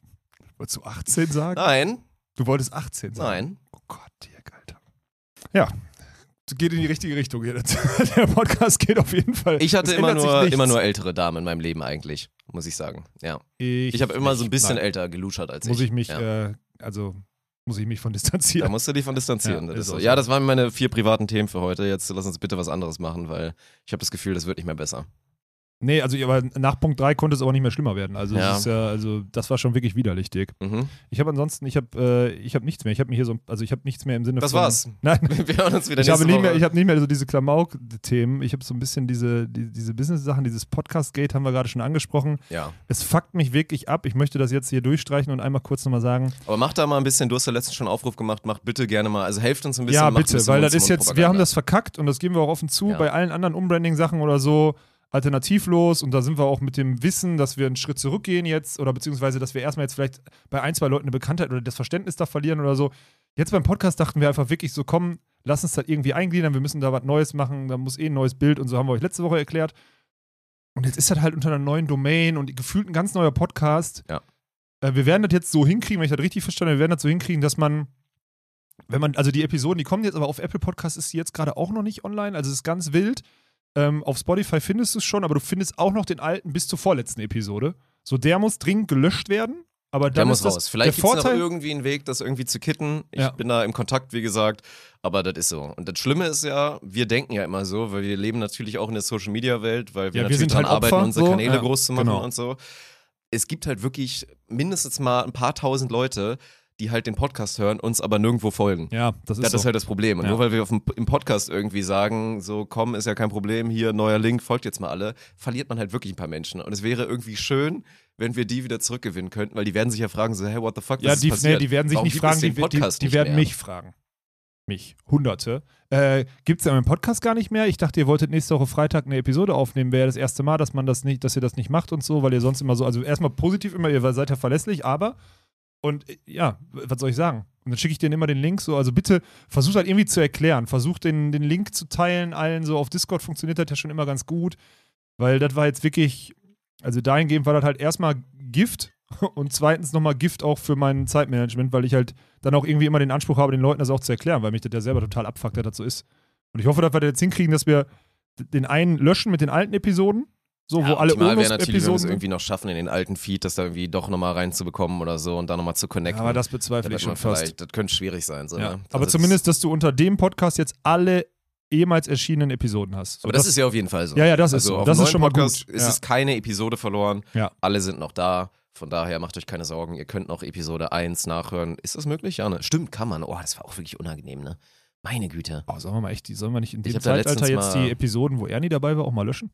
Wolltest du 18 sagen? nein, Du wolltest 18 sagen. nein. Oh Gott, Dirk, Alter. Ja. Geht in die richtige Richtung hier. Der Podcast geht auf jeden Fall. Ich hatte immer nur, immer nur ältere Damen in meinem Leben eigentlich, muss ich sagen. Ja. Ich, Ich habe immer so ein bisschen Nein. älter geluschert als Muss ich mich, Ja. äh, also muss ich mich von Da distanzieren. musst du dich von distanzieren. Ja, das so. ja, das waren meine vier privaten Themen für heute. Jetzt lass uns bitte was anderes machen, weil ich habe das Gefühl, das wird nicht mehr besser. Nee, also aber nach Punkt 3 konnte es aber nicht mehr schlimmer werden. Also, Ja. ja, also das war schon wirklich widerlich, Dirk. Mhm. Ich habe ansonsten, ich habe äh, ich habe nichts mehr. Ich habe mir hier so, also ich habe nichts mehr im Sinne Das von. war's. Nein, Wir hören uns wieder ich habe, nicht Woche. mehr, ich habe nicht mehr so diese Klamauk-Themen. Ich habe so ein bisschen diese, die, diese Business-Sachen, dieses Podcast-Gate haben wir gerade schon angesprochen. ja, Es fuckt mich wirklich ab. Ich möchte das jetzt hier durchstreichen und einmal kurz nochmal sagen. aber macht da mal ein bisschen, du hast ja letztens schon einen Aufruf gemacht, macht bitte gerne mal, also helft uns ein bisschen. ja, bitte, bisschen weil das ist jetzt, wir haben das verkackt und das geben wir auch offen zu. Ja. Bei allen anderen Umbranding-Sachen oder so alternativlos und da sind wir auch mit dem Wissen, dass wir einen Schritt zurückgehen jetzt oder beziehungsweise, dass wir erstmal jetzt vielleicht bei ein, zwei Leuten eine Bekanntheit oder das Verständnis da verlieren oder so. Jetzt beim Podcast dachten wir einfach wirklich so, komm, lass uns das irgendwie eingliedern, wir müssen da was Neues machen, da muss eh ein neues Bild und so haben wir euch letzte Woche erklärt. Und jetzt ist das halt unter einer neuen Domain und gefühlt ein ganz neuer Podcast. Ja. Äh, wir werden das jetzt so hinkriegen, wenn ich das richtig verstanden habe, wir werden das so hinkriegen, dass man wenn man, also die Episoden, die kommen jetzt, aber auf Apple Podcast ist sie jetzt gerade auch noch nicht online, also es ist ganz wild. Ähm, auf Spotify findest du es schon, aber du findest auch noch den alten bis zur vorletzten Episode. So, der muss dringend gelöscht werden. Aber dann Der muss ist das, raus. Vielleicht gibt es irgendwie einen Weg, das irgendwie zu kitten. Ich Ja. bin da im Kontakt, wie gesagt. Aber das ist so. Und das Schlimme ist ja, wir denken ja immer so, weil wir leben natürlich auch in der Social-Media-Welt, weil wir Ja, wir natürlich sind daran halt arbeiten, Opfer, unsere so. Kanäle Ja, groß zu machen genau. und so. Es gibt halt wirklich mindestens mal ein paar tausend Leute, die halt den Podcast hören, uns aber nirgendwo folgen. Ja, das ist Das so. ist halt das Problem. Und Ja. nur weil wir auf dem, im Podcast irgendwie sagen, so komm, ist ja kein Problem, hier neuer Link, folgt jetzt mal alle, verliert man halt wirklich ein paar Menschen. Und es wäre irgendwie schön, wenn wir die wieder zurückgewinnen könnten, weil die werden sich ja fragen, so, hey, what the fuck, was ja, ist die, passiert? nee, die werden sich Warum nicht fragen, die, die, die werden mich fragen. Mich. Hunderte. Äh, Gibt es ja im Podcast gar nicht mehr. Ich dachte, ihr wolltet nächste Woche Freitag eine Episode aufnehmen. Wäre das erste Mal, dass man das nicht, dass ihr das nicht macht und so, weil ihr sonst immer so, also erstmal positiv immer, ihr seid ja verlässlich, aber und äh, ja, was soll ich sagen? Und dann schicke ich denen immer den Link so, also bitte versucht halt irgendwie zu erklären, versucht den, den Link zu teilen, allen. So auf Discord funktioniert das ja schon immer ganz gut, weil das war jetzt wirklich, also dahingehend war das halt erstmal Gift und zweitens nochmal Gift auch für mein Zeitmanagement, weil ich halt dann auch irgendwie immer den Anspruch habe, den Leuten das auch zu erklären, weil mich das ja selber total abfuckt, dass das so ist. Und ich hoffe, dass wir das jetzt hinkriegen, dass wir den einen löschen mit den alten Episoden, so wo alle optimal wäre natürlich, wenn wir es irgendwie noch schaffen, in den alten Feed das da irgendwie doch nochmal reinzubekommen oder so und da nochmal zu connecten. aber das Da bezweifle wird ich schon fast. Das könnte schwierig sein. So, Ja. ne? Aber Also zumindest, dass du unter dem Podcast jetzt alle ehemals erschienenen Episoden hast. So, Aber das, ist ja auf jeden Fall so. Ja, ja, das ist also so. auf Das ist schon mal Podcast gut. Ist Ja. es keine Episode verloren. Ja. Alle sind noch da. Von daher macht euch keine Sorgen. Ihr könnt noch Episode 1 nachhören. Ist das möglich? Ja, ne? Stimmt, kann man. Oh, das war auch wirklich unangenehm, ne? Meine Güte. Oh, sollen wir mal echt, die, sollen wir nicht in dem da Zeitalter jetzt die Episoden, wo Ernie dabei war, auch mal löschen?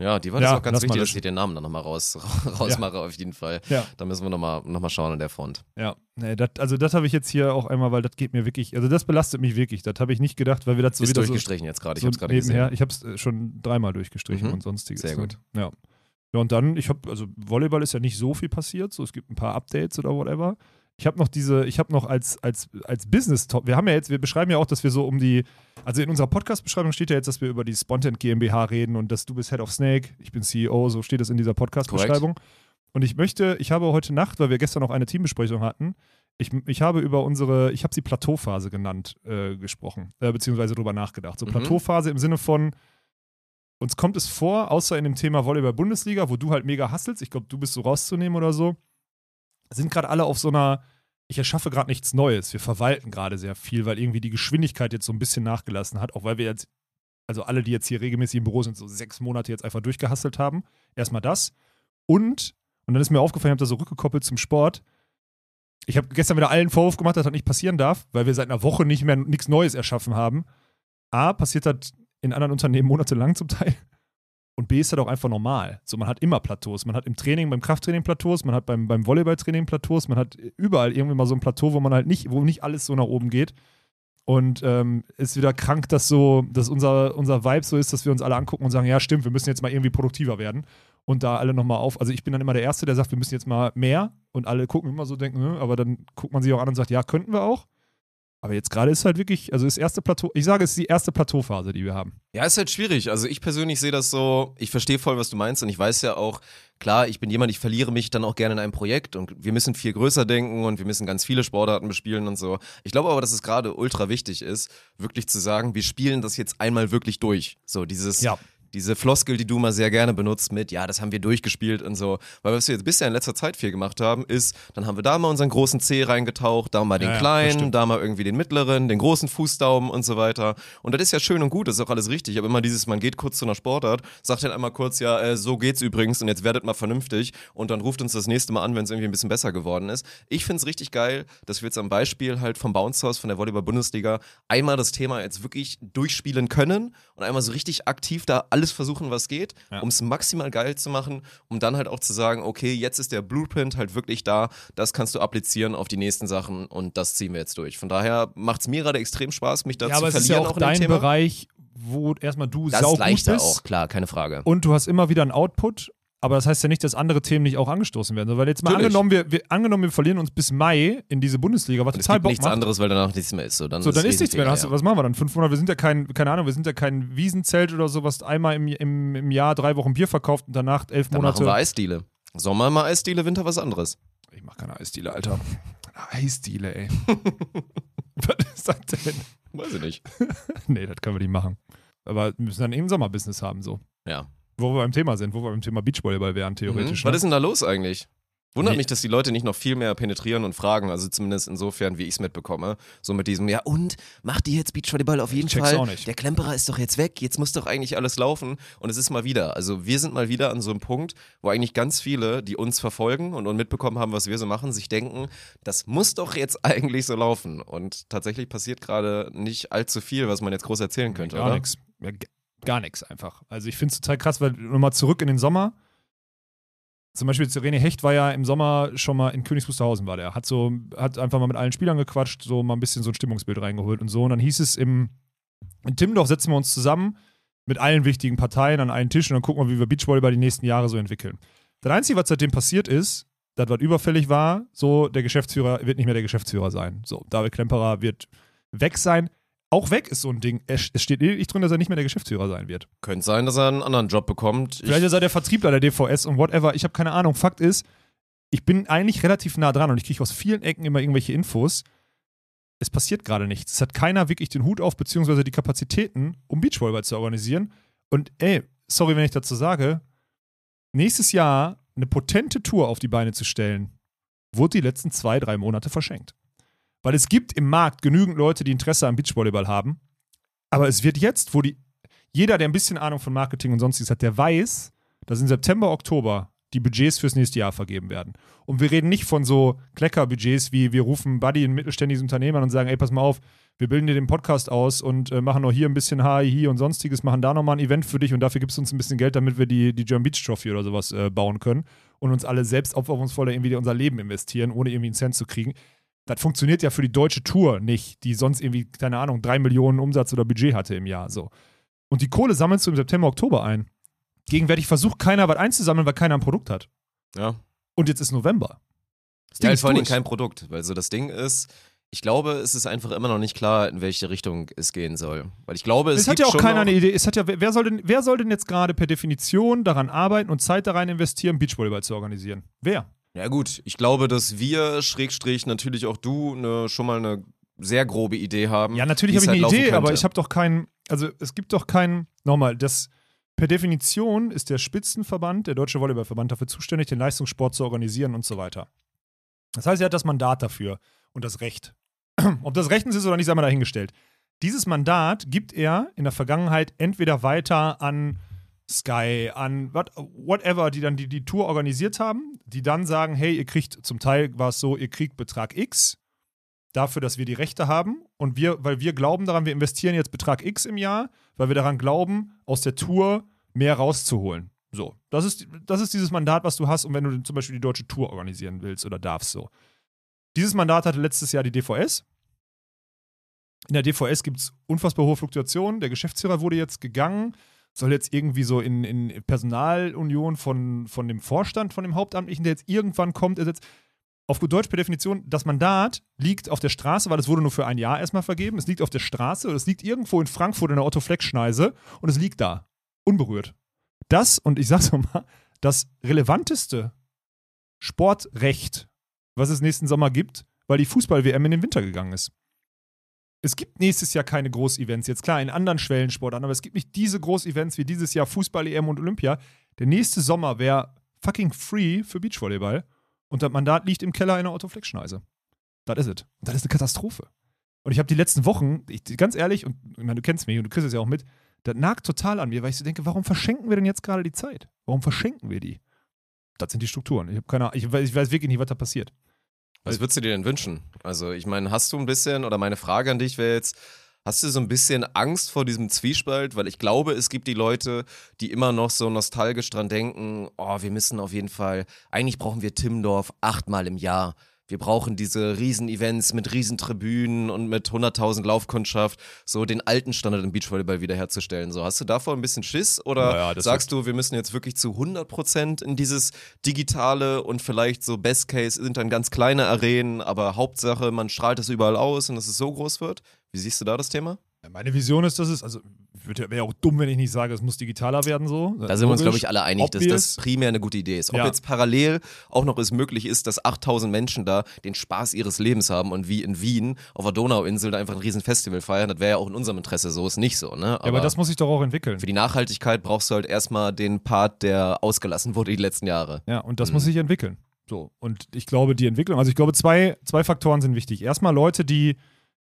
Ja, die war Ja, das auch ganz wichtig, dass ich den Namen dann nochmal raus, rausmache, auf jeden Fall. Ja. Da müssen wir nochmal noch mal schauen an der Front. Ja, nee, dat, also das habe ich jetzt hier auch einmal, weil das geht mir wirklich, also das belastet mich wirklich. Das habe ich nicht gedacht, weil wir das so wieder so, durchgestrichen jetzt gerade. Ich so habe es gerade gesehen. Ich habe es schon dreimal durchgestrichen Mhm. und sonstiges. Sehr gut. Ja. Ja, und dann, ich habe, also Volleyball ist ja nicht so viel passiert, so es gibt ein paar Updates oder whatever. Ich habe noch diese, ich habe noch als, als, als Business-Top, wir haben ja jetzt, wir beschreiben ja auch, dass wir so um die, also in unserer Podcast-Beschreibung steht ja jetzt, dass wir über die Spontent GmbH reden und dass du bist Head of Snake, ich bin CEO, so steht das in dieser Podcast-Beschreibung. Und ich möchte, ich habe heute Nacht, weil wir gestern auch eine Teambesprechung hatten, ich, ich habe über unsere, ich habe sie Plateauphase genannt, äh, gesprochen, äh, beziehungsweise darüber nachgedacht. So Mhm. Plateauphase im Sinne von, uns kommt es vor, außer in dem Thema Volleyball-Bundesliga, wo du halt mega hasselst, ich glaube, du bist so rauszunehmen oder so, sind gerade alle auf so einer, ich erschaffe gerade nichts Neues. Wir verwalten gerade sehr viel, weil irgendwie die Geschwindigkeit jetzt so ein bisschen nachgelassen hat, auch weil wir jetzt, also alle, die jetzt hier regelmäßig im Büro sind, so sechs Monate jetzt einfach durchgehasselt haben. Erstmal das. Und, und dann ist mir aufgefallen, ich habe da so rückgekoppelt zum Sport. Ich habe gestern wieder allen Vorwurf gemacht, dass das nicht passieren darf, weil wir seit einer Woche nicht mehr nichts Neues erschaffen haben. A, passiert das in anderen Unternehmen monatelang zum Teil. Und B ist halt auch einfach normal. So, man hat immer Plateaus. Man hat im Training, beim Krafttraining Plateaus, man hat beim, beim Volleyballtraining Plateaus, man hat überall irgendwie mal so ein Plateau, wo man halt nicht, wo nicht alles so nach oben geht. Und ähm, ist wieder krank, dass so, dass unser, unser Vibe so ist, dass wir uns alle angucken und sagen, ja, stimmt, wir müssen jetzt mal irgendwie produktiver werden. Und da alle nochmal auf. Also ich bin dann immer der Erste, der sagt, wir müssen jetzt mal mehr. Und alle gucken immer so, denken, hm, aber dann guckt man sich auch an und sagt, ja, könnten wir auch. Aber jetzt gerade ist halt wirklich, also das erste Plateau, ich sage, es ist die erste Plateauphase, die wir haben. Ja, ist halt schwierig. Also ich persönlich sehe das so, ich verstehe voll, was du meinst und ich weiß ja auch, klar, ich bin jemand, ich verliere mich dann auch gerne in einem Projekt und wir müssen viel größer denken und wir müssen ganz viele Sportarten bespielen und so. Ich glaube aber, dass es gerade ultra wichtig ist, wirklich zu sagen, wir spielen das jetzt einmal wirklich durch. So dieses, Ja. Diese Floskel, die du mal sehr gerne benutzt mit, ja, das haben wir durchgespielt und so. Weil was wir jetzt bisher in letzter Zeit viel gemacht haben, ist, dann haben wir da mal unseren großen C reingetaucht, da mal den Ja, ja, kleinen, stimmt. da mal irgendwie den mittleren, den großen Fußdaumen und so weiter. Und das ist ja schön und gut, das ist auch alles richtig. Aber immer dieses, man geht kurz zu einer Sportart, sagt dann einmal kurz, ja, äh, so geht's übrigens und jetzt werdet mal vernünftig und dann ruft uns das nächste Mal an, wenn es irgendwie ein bisschen besser geworden ist. Ich find's richtig geil, dass wir jetzt am Beispiel halt vom Bounce House, von der Volleyball-Bundesliga, einmal das Thema jetzt wirklich durchspielen können und einmal so richtig aktiv da alles versuchen, was geht, Ja. um es maximal geil zu machen, um dann halt auch zu sagen, okay, jetzt ist der Blueprint halt wirklich da, das kannst du applizieren auf die nächsten Sachen und das ziehen wir jetzt durch. Von daher macht's mir gerade extrem Spaß, mich da ja, zu aber es verlieren ist ja auch dem dein Thema. Bereich, wo erstmal du das saugut ist leichter bist. auch, klar, keine Frage. Und du hast immer wieder einen Output, aber das heißt ja nicht, dass andere Themen nicht auch angestoßen werden. Weil jetzt mal Natürlich. angenommen wir, wir, angenommen, wir verlieren uns bis Mai in diese Bundesliga, was Und es total gibt Bock nichts macht. anderes, weil danach nichts mehr ist. So, dann, So, ist dann ist nichts mehr. Hast du, ja. was machen wir dann? Fünf Monate, wir sind ja kein, keine Ahnung, wir sind ja kein Wiesenzelt oder sowas, einmal im, im, im Jahr drei Wochen Bier verkauft und danach elf Dann machen Monate. wir Eisdiele. Sommer mal Eisdiele, Winter was anderes. Ich mach keine Eisdiele, Alter. Eine Eisdiele, ey. was ist das denn? Weiß ich nicht. Nee, das können wir nicht machen. Aber wir müssen dann eben Sommerbusiness haben, so. Ja. Wo wir beim Thema sind, wo wir beim Thema Beachvolleyball wären, theoretisch. Mhm. Was ne? ist denn da los eigentlich? Wundert Nee. mich, dass die Leute nicht noch viel mehr penetrieren und fragen, also zumindest insofern, wie ich es mitbekomme. So mit diesem, ja und, macht die jetzt Beachvolleyball auf jeden Fall? auch nicht. Der Klemperer ist doch jetzt weg, jetzt muss doch eigentlich alles laufen. Und es ist mal wieder, also wir sind mal wieder an so einem Punkt, wo eigentlich ganz viele, die uns verfolgen und, und mitbekommen haben, was wir so machen, sich denken, das muss doch jetzt eigentlich so laufen. Und tatsächlich passiert gerade nicht allzu viel, was man jetzt groß erzählen könnte, Gar oder? nichts. Ja, gar nichts einfach. Also ich finde es total krass, weil nochmal zurück in den Sommer. Zum Beispiel René Hecht war ja im Sommer schon mal in Königs Wusterhausen war der. Hat so, hat einfach mal mit allen Spielern gequatscht, so mal ein bisschen so ein Stimmungsbild reingeholt und so. Und dann hieß es im, in Timmendorf setzen wir uns zusammen mit allen wichtigen Parteien an einen Tisch und dann gucken wir, wie wir Beachvolleyball die nächsten Jahre so entwickeln. Das Einzige, was seitdem passiert ist, das, was überfällig war, so der Geschäftsführer wird nicht mehr der Geschäftsführer sein. So, David Klemperer wird weg sein. Auch weg ist so ein Ding. Es steht lediglich drin, dass er nicht mehr der Geschäftsführer sein wird. Könnte sein, dass er einen anderen Job bekommt. Vielleicht ist er der Vertriebler der DVS und whatever. Ich habe keine Ahnung. Fakt ist, ich bin eigentlich relativ nah dran und ich kriege aus vielen Ecken immer irgendwelche Infos. Es passiert gerade nichts. Es hat keiner wirklich den Hut auf, beziehungsweise die Kapazitäten, um Beachvolleyball zu organisieren. Und ey, sorry, wenn ich dazu sage, nächstes Jahr eine potente Tour auf die Beine zu stellen, wurde die letzten zwei, drei Monate verschenkt. Weil es gibt im Markt genügend Leute, die Interesse am Beachvolleyball haben. Aber es wird jetzt, wo die, jeder, der ein bisschen Ahnung von Marketing und sonstiges hat, der weiß, dass im September, Oktober die Budgets fürs nächste Jahr vergeben werden. Und wir reden nicht von so Kleckerbudgets, wie wir rufen Buddy, ein mittelständiges Unternehmen an und sagen, ey, pass mal auf, wir bilden dir den Podcast aus und äh, machen noch hier ein bisschen HI und sonstiges, machen da nochmal ein Event für dich und dafür gibst du uns ein bisschen Geld, damit wir die, die German Beach Trophy oder sowas äh, bauen können und uns alle selbst aufopferungsvoll da irgendwie unser Leben investieren, ohne irgendwie einen Cent zu kriegen. Das funktioniert ja für die deutsche Tour nicht, die sonst irgendwie, keine Ahnung, drei Millionen Umsatz oder Budget hatte im Jahr. So. Und die Kohle sammelst du im September, Oktober ein. Gegenwärtig versucht keiner was einzusammeln, weil keiner ein Produkt hat. ja. Und jetzt ist November. Das Ja, ist vor allem kein Produkt, weil so das Ding ist, ich glaube, es ist einfach immer noch nicht klar, in welche Richtung es gehen soll. Weil ich glaube, es, Es hat ja auch keiner eine Idee. Es hat ja, wer soll, denn, wer soll denn jetzt gerade per Definition daran arbeiten und Zeit da rein investieren, Beachvolleyball zu organisieren? Wer? Ja gut, ich glaube, dass wir, Schrägstrich, natürlich auch du, ne, schon mal eine sehr grobe Idee haben. Ja, natürlich habe ich halt eine Idee, aber könnte. ich habe doch keinen, also es gibt doch keinen, nochmal, das per Definition ist der Spitzenverband, der Deutsche Volleyballverband, dafür zuständig, den Leistungssport zu organisieren und so weiter. Das heißt, er hat das Mandat dafür und das Recht. Ob das rechtens ist oder nicht, sei mal dahingestellt. Dieses Mandat gibt er in der Vergangenheit entweder weiter an Sky, an what, whatever, die dann die, die Tour organisiert haben, die dann sagen, hey, ihr kriegt, zum Teil war es so, ihr kriegt Betrag X dafür, dass wir die Rechte haben und wir, weil wir glauben daran, wir investieren jetzt Betrag X im Jahr, weil wir daran glauben, aus der Tour mehr rauszuholen. So, das ist, das ist dieses Mandat, was du hast, und wenn du zum Beispiel die deutsche Tour organisieren willst oder darfst so. Dieses Mandat hatte letztes Jahr die DVS. In der DVS gibt es unfassbar hohe Fluktuationen. Der Geschäftsführer wurde jetzt gegangen, soll jetzt irgendwie so in, in Personalunion von, von dem Vorstand, von dem Hauptamtlichen, der jetzt irgendwann kommt, ersetzt. Auf gut Deutsch per Definition, das Mandat liegt auf der Straße, weil es wurde nur für ein Jahr erstmal vergeben. Es liegt auf der Straße oder es liegt irgendwo in Frankfurt in der Otto-Fleck-Schneise und es liegt da. Unberührt. Das, und ich sag's nochmal, das relevanteste Sportrecht, was es nächsten Sommer gibt, weil die Fußball-WM in den Winter gegangen ist. Es gibt nächstes Jahr keine Groß-Events. Jetzt klar, in anderen Schwellensportarten, aber es gibt nicht diese Groß-Events wie dieses Jahr Fußball-EM und Olympia. Der nächste Sommer wäre fucking free für Beachvolleyball und das Mandat liegt im Keller einer Autoflex-Schneise. Das ist es. Und das ist eine Katastrophe. Und ich habe die letzten Wochen, ich, ganz ehrlich, und ich meine, du kennst mich und du kriegst es ja auch mit, das nagt total an mir, weil ich so denke, warum verschenken wir denn jetzt gerade die Zeit? Warum verschenken wir die? Das sind die Strukturen. Ich keine ich weiß, ich weiß wirklich nicht, was da passiert. Was würdest du dir denn wünschen? Also, ich meine, hast du ein bisschen, oder meine Frage an dich wäre jetzt, hast du so ein bisschen Angst vor diesem Zwiespalt? Weil ich glaube, es gibt die Leute, die immer noch so nostalgisch dran denken, oh, wir müssen auf jeden Fall, eigentlich brauchen wir Timmendorf achtmal im Jahr. Wir brauchen diese Riesen-Events mit Riesentribünen und mit 100.000 Laufkundschaft, so den alten Standard im Beachvolleyball wiederherzustellen. So, hast du davor ein bisschen Schiss oder Naja, sagst du, wir müssen jetzt wirklich zu 100% in dieses Digitale und vielleicht so Best Case sind dann ganz kleine Arenen, aber Hauptsache, man strahlt es überall aus und dass es so groß wird? Wie siehst du da das Thema? Meine Vision ist, dass es, also wäre ja auch dumm, wenn ich nicht sage, es muss digitaler werden so. Da sind wir uns, glaube ich, alle einig, dass Obvious. das primär eine gute Idee ist. Ob Ja. jetzt parallel auch noch es möglich ist, dass 8000 Menschen da den Spaß ihres Lebens haben und wie in Wien auf der Donauinsel da einfach ein riesen Festival feiern, das wäre ja auch in unserem Interesse so, ist nicht so, ne? Ja, aber das muss sich doch auch entwickeln. für die Nachhaltigkeit brauchst du halt erstmal den Part, der ausgelassen wurde die letzten Jahre. Ja, und das Mhm. muss sich entwickeln. So. Und ich glaube, die Entwicklung, also ich glaube, zwei, zwei Faktoren sind wichtig. Erstmal Leute, die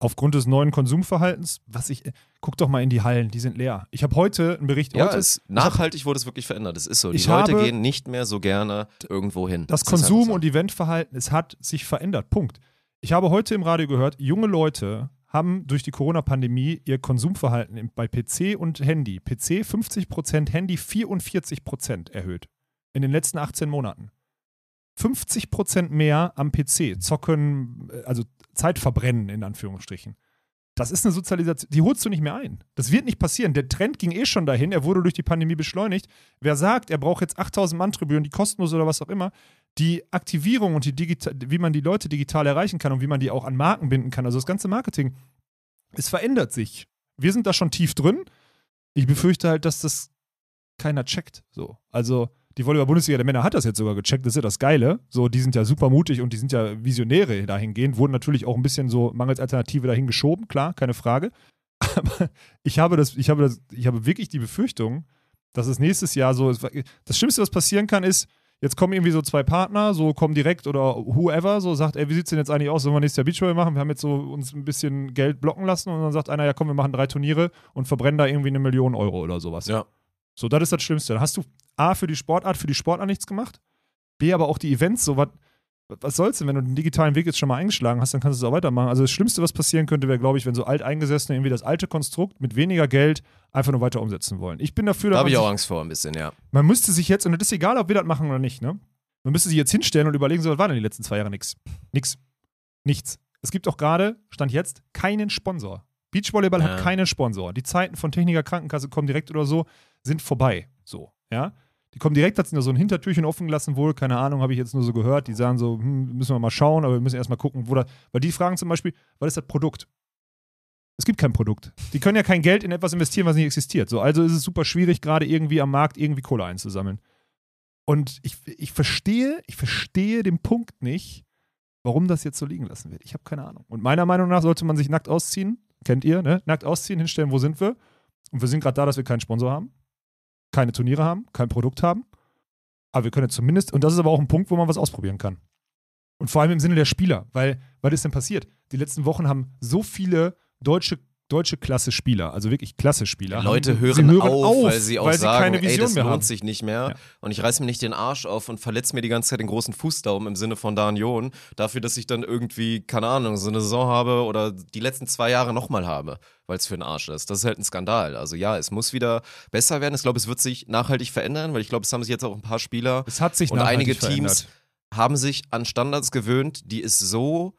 aufgrund des neuen Konsumverhaltens, was ich, guck doch mal in die Hallen, die sind leer. Ich habe heute einen Bericht, Ja, heute, es, nachhaltig wurde es wirklich verändert. Das ist so. Die Ich Leute habe- gehen nicht mehr so gerne irgendwo hin. das einfach Konsum- so. und Eventverhalten, es hat sich verändert. Punkt. Ich habe heute im Radio gehört, junge Leute haben durch die Corona-Pandemie ihr Konsumverhalten bei PC und Handy, PC 50%, Handy 44% erhöht. In den letzten 18 Monaten. 50% mehr am PC, zocken, äh, also Zeit verbrennen in Anführungsstrichen. Das ist eine Sozialisation, die holst du nicht mehr ein. Das wird nicht passieren. Der Trend ging eh schon dahin, er wurde durch die Pandemie beschleunigt. Wer sagt, er braucht jetzt 8000 Mann-Tribünen, die kostenlos oder was auch immer, die Aktivierung und die Digita wie man die Leute digital erreichen kann und wie man die auch an Marken binden kann, also das ganze Marketing, es verändert sich. Wir sind da schon tief drin. Ich befürchte halt, dass das keiner checkt. So. Also die Volleyball-Bundesliga der Männer hat das jetzt sogar gecheckt, das ist ja das Geile. So, die sind ja super mutig und die sind ja Visionäre dahingehend, wurden natürlich auch ein bisschen so mangels Alternative dahin geschoben, klar, keine Frage. Aber ich habe das, ich habe das, ich habe wirklich die Befürchtung, dass es nächstes Jahr so, das Schlimmste, was passieren kann, ist, jetzt kommen irgendwie so zwei Partner, so kommen direkt oder whoever, so sagt, ey, wie sieht's denn jetzt eigentlich aus, sollen wir nächstes Jahr Beachvolleyball machen? Wir haben jetzt so uns ein bisschen Geld blocken lassen und dann sagt einer, ja komm, wir machen drei Turniere und verbrennen da irgendwie eine Million Euro oder sowas. Ja. So, das ist das Schlimmste. Dann hast du A, für die Sportart, für die Sportart nichts gemacht. B, aber auch die Events, so was. Was soll's denn, wenn du den digitalen Weg jetzt schon mal eingeschlagen hast, dann kannst du es auch weitermachen. Also das Schlimmste, was passieren könnte, wäre, glaube ich, wenn so Alteingesessene irgendwie das alte Konstrukt mit weniger Geld einfach nur weiter umsetzen wollen. Ich bin dafür, Da habe ich auch Angst vor ein bisschen, ja. man müsste sich jetzt, und das ist egal, ob wir das machen oder nicht, ne? Man müsste sich jetzt hinstellen und überlegen, so was war denn die letzten zwei Jahre nix. Nix. Nichts. Es gibt auch gerade, Stand jetzt, keinen Sponsor. Beachvolleyball Ja. hat keinen Sponsor. Die Zeiten von Techniker Krankenkasse kommen direkt oder so, sind vorbei. So, ja. Die kommen direkt, hat es nur so ein Hintertürchen offen gelassen wohl, keine Ahnung, habe ich jetzt nur so gehört. Die sagen so, hm, müssen wir mal schauen, aber wir müssen erstmal gucken, wo da, weil die fragen zum Beispiel, was ist das Produkt? Es gibt kein Produkt. Die können ja kein Geld in etwas investieren, was nicht existiert. So, also ist es super schwierig, gerade irgendwie am Markt irgendwie Kohle einzusammeln. Und ich, ich verstehe, ich verstehe den Punkt nicht, warum das jetzt so liegen lassen wird. Ich habe keine Ahnung. Und meiner Meinung nach sollte man sich nackt ausziehen, kennt ihr, ne? Nackt ausziehen, hinstellen, wo sind wir? Und wir sind gerade da, dass wir keinen Sponsor haben, keine Turniere haben, kein Produkt haben. Aber wir können zumindest, und das ist aber auch ein Punkt, wo man was ausprobieren kann. Und vor allem im Sinne der Spieler, weil, was ist denn passiert? Die letzten Wochen haben so viele deutsche, deutsche Klasse-Spieler, also wirklich Klasse-Spieler. Leute haben, hören, sie auf, weil sie auch weil sagen, keine ey, Vision das mehr lohnt haben. sich nicht mehr Ja. und ich reiß mir nicht den Arsch auf und verletze mir die ganze Zeit den großen Fußdaumen im Sinne von Danion dafür, dass ich dann irgendwie, keine Ahnung, so eine Saison habe oder die letzten zwei Jahre nochmal habe, weil es für den Arsch ist. Das ist halt ein Skandal. Also ja, es muss wieder besser werden. Ich glaube, es wird sich nachhaltig verändern, weil ich glaube, es haben sich jetzt auch ein paar Spieler Es hat sich und einige Teams verändert. haben sich an Standards gewöhnt, die es so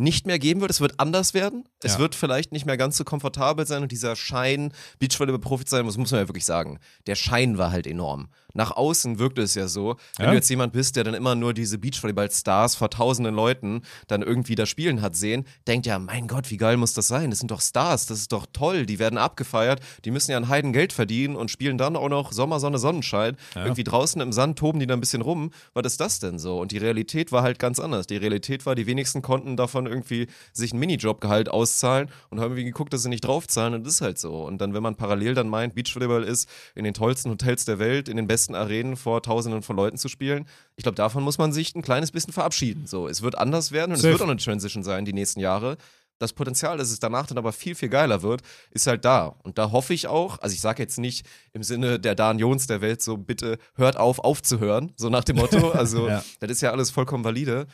nicht mehr geben wird. Es wird anders werden. Es Ja. wird vielleicht nicht mehr ganz so komfortabel sein und dieser Schein, Beachvolleyball-Profi sein, das muss man ja wirklich sagen. Der Schein war halt enorm. Nach außen wirkte es ja so, wenn Ja. du jetzt jemand bist, der dann immer nur diese Beachvolleyball-Stars vor tausenden Leuten dann irgendwie da spielen hat sehen, denkt ja, mein Gott, wie geil muss das sein? Das sind doch Stars, das ist doch toll, die werden abgefeiert, die müssen ja ein Heiden Geld verdienen und spielen dann auch noch Sommersonne, Sonnenschein. Irgendwie draußen im Sand toben die da ein bisschen rum. Was ist das denn so? Und die Realität war halt ganz anders. Die Realität war, die wenigsten konnten davon irgendwie sich einen Minijobgehalt auszahlen und haben irgendwie geguckt, dass sie nicht draufzahlen und das ist halt so. Und dann, wenn man parallel dann meint, Beachvolleyball ist in den tollsten Hotels der Welt, in den besten Arenen vor tausenden von Leuten zu spielen, ich glaube, davon muss man sich ein kleines bisschen verabschieden. So, es wird anders werden und Safe. es wird auch eine Transition sein die nächsten Jahre. Das Potenzial, dass es danach dann aber viel, viel geiler wird, ist halt da. Und da hoffe ich auch, also ich sage jetzt nicht im Sinne der Dan Jons der Welt so, bitte hört auf, aufzuhören, so nach dem Motto. Also Ja. das ist ja alles vollkommen valide.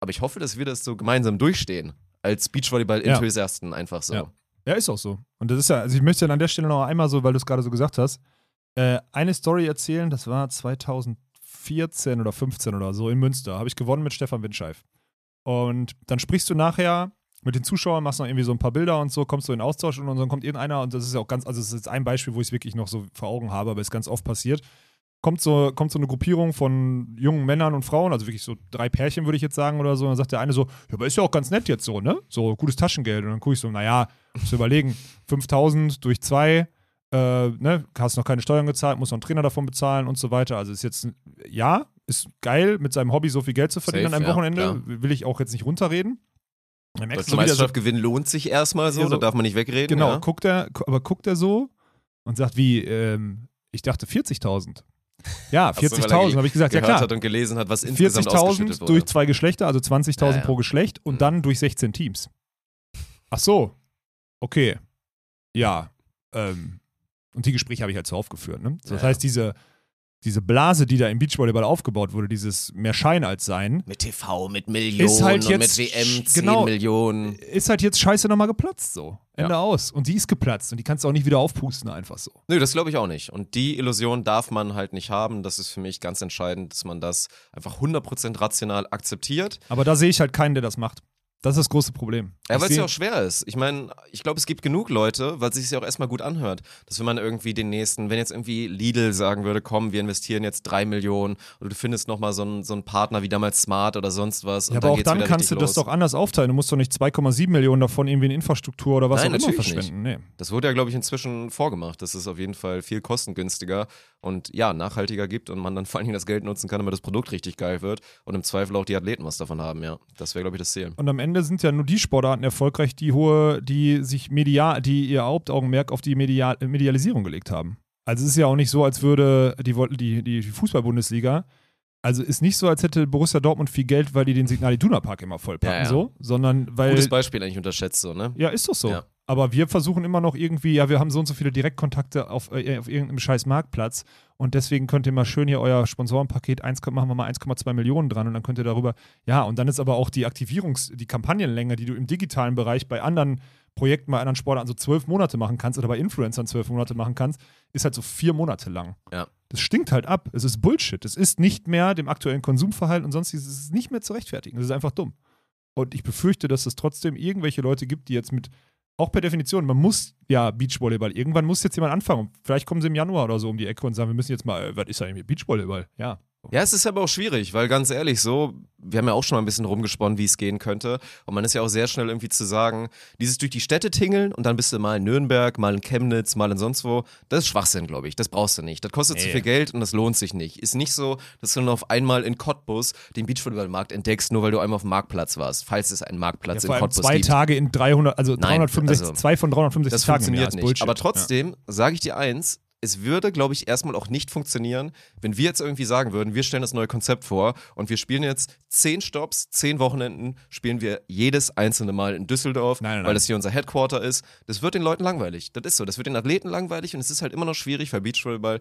Aber ich hoffe, dass wir das so gemeinsam durchstehen. Als Ja. Beachvolleyball-Enthusiasten einfach so. Ja. Ja, ist auch so. Und das ist ja, also ich möchte dann an der Stelle noch einmal so, weil du es gerade so gesagt hast, äh, eine Story erzählen, das war 2014 oder 15 oder so in Münster, habe ich gewonnen mit Stefan Windscheif. Und dann sprichst du nachher mit den Zuschauern, machst noch irgendwie so ein paar Bilder und so, kommst du in Austausch und dann kommt irgendeiner, und das ist ja auch ganz, also das ist jetzt ein Beispiel, wo ich es wirklich noch so vor Augen habe, aber ist ganz oft passiert, kommt so, kommt so eine Gruppierung von jungen Männern und Frauen, also wirklich so drei Pärchen, würde ich jetzt sagen oder so. Und dann sagt der eine so, ja, aber ist ja auch ganz nett jetzt so, ne? So gutes Taschengeld. Und dann gucke ich so, naja, musst du überlegen, 5000 durch zwei, äh, ne, hast noch keine Steuern gezahlt, musst noch einen Trainer davon bezahlen und so weiter. Also ist jetzt, ja, ist geil, mit seinem Hobby so viel Geld zu verdienen Safe, an einem ja, Wochenende. klar. Will ich auch jetzt nicht runterreden. Dann merkst Deutsche so, gewinnen lohnt sich erstmal so, Ja, so- da darf man nicht wegreden. Genau, ja. guckt er, aber guckt er so und sagt, wie, ähm, ich dachte 40.000. Ja, Ach so, weil er 40.000, habe ich gesagt, ja klar. hat und gelesen hat, was insgesamt ausgeschüttet 40.000 wurde. durch zwei Geschlechter, also 20.000 Ja, ja. pro Geschlecht und Mhm. dann durch 16 Teams. Ach so, okay. Ja, ähm, und die Gespräche habe ich halt zuhauf geführt. Ne? So, das ja. heißt, diese, diese Blase, die da im Beachvolleyball aufgebaut wurde, dieses mehr Schein als Sein, mit TV, mit Millionen Ist halt und jetzt mit WM 10 genau- Millionen. ist halt jetzt scheiße nochmal geplatzt so. Ende Ja. aus. Und die ist geplatzt und die kannst du auch nicht wieder aufpusten einfach so. Nö, das glaube ich auch nicht. Und die Illusion darf man halt nicht haben. Das ist für mich ganz entscheidend, dass man das einfach 100% rational akzeptiert. Aber da sehe ich halt keinen, der das macht. Das ist das große Problem. Ja, weil es ja auch schwer ist. Ich meine, ich glaube, es gibt genug Leute, weil es sich ja auch erstmal gut anhört, dass wenn man irgendwie den nächsten, wenn jetzt irgendwie Lidl sagen würde, komm, wir investieren jetzt drei Millionen oder du findest nochmal so einen, so einen Partner wie damals Smart oder sonst was. ja, aber auch geht's dann kannst du richtig das los. doch anders aufteilen. Du musst doch nicht 2,7 Millionen davon irgendwie in Infrastruktur oder was Nein, auch immer verschwenden. Nee. Das wurde ja, glaube ich, inzwischen vorgemacht, dass es auf jeden Fall viel kostengünstiger und ja, nachhaltiger gibt und man dann vor allen Dingen das Geld nutzen kann, damit das Produkt richtig geil wird und im Zweifel auch die Athleten was davon haben, ja. Das wäre, glaube ich, das Ziel. Und am Ende sind ja nur die Sportarten erfolgreich, die hohe, die sich medial, die ihr Hauptaugenmerk auf die Medial Medialisierung gelegt haben. Also es ist ja auch nicht so, als würde die, wollten die, die Fußball-Bundesliga, also ist nicht so, als hätte Borussia Dortmund viel Geld, weil die den Signal Iduna Park immer vollpacken, Ja, ja. so, sondern weil. Gutes Beispiel eigentlich unterschätzt so, ne? Ja, ist doch so. Ja. Aber wir versuchen immer noch irgendwie, ja, wir haben so und so viele Direktkontakte auf, äh, auf irgendeinem scheiß Marktplatz und deswegen könnt ihr mal schön hier euer Sponsorenpaket, 1, machen wir mal 1,2 Millionen dran und dann könnt ihr darüber, ja, und dann ist aber auch die Aktivierungs-, die Kampagnenlänge, die du im digitalen Bereich bei anderen Projekten, bei anderen Sportarten so zwölf Monate machen kannst oder bei Influencern zwölf Monate machen kannst, ist halt so vier Monate lang. Ja. Das stinkt halt ab. Es ist Bullshit. Es ist nicht mehr dem aktuellen Konsumverhalten und sonstiges, es ist nicht mehr zu rechtfertigen. Es ist einfach dumm. Und ich befürchte, dass es trotzdem irgendwelche Leute gibt, die jetzt mit, auch per Definition, man muss ja Beachvolleyball, irgendwann muss jetzt jemand anfangen. Vielleicht kommen sie im Januar oder so um die Ecke und sagen, wir müssen jetzt mal, äh, was ist eigentlich mit Beachvolleyball? Ja. Ja, es ist aber auch schwierig, weil ganz ehrlich, so, wir haben ja auch schon mal ein bisschen rumgesponnen, wie es gehen könnte. Und man ist ja auch sehr schnell irgendwie zu sagen, dieses durch die Städte tingeln und dann bist du mal in Nürnberg, mal in Chemnitz, mal in sonst wo, das ist Schwachsinn, glaube ich. Das brauchst du nicht. Das kostet zu Nee. viel Geld und das lohnt sich nicht. Ist nicht so, dass du nur auf einmal in Cottbus den Beachvolleyballmarkt entdeckst, nur weil du einmal auf dem Marktplatz warst, falls es einen Marktplatz ja in Cottbus zwei gibt. Tage in 300, also Nein, 365, also, zwei von 365 Das Tagen funktioniert nicht. Bullshit. Aber trotzdem sage ich dir eins, es würde, glaube ich, erstmal auch nicht funktionieren, wenn wir jetzt irgendwie sagen würden, wir stellen das neue Konzept vor und wir spielen jetzt zehn Stops, zehn Wochenenden, spielen wir jedes einzelne Mal in Düsseldorf, Nein, nein, weil nein. das hier unser Headquarter ist. Das wird den Leuten langweilig. Das ist so. Das wird den Athleten langweilig und es ist halt immer noch schwierig, weil Beachvolleyball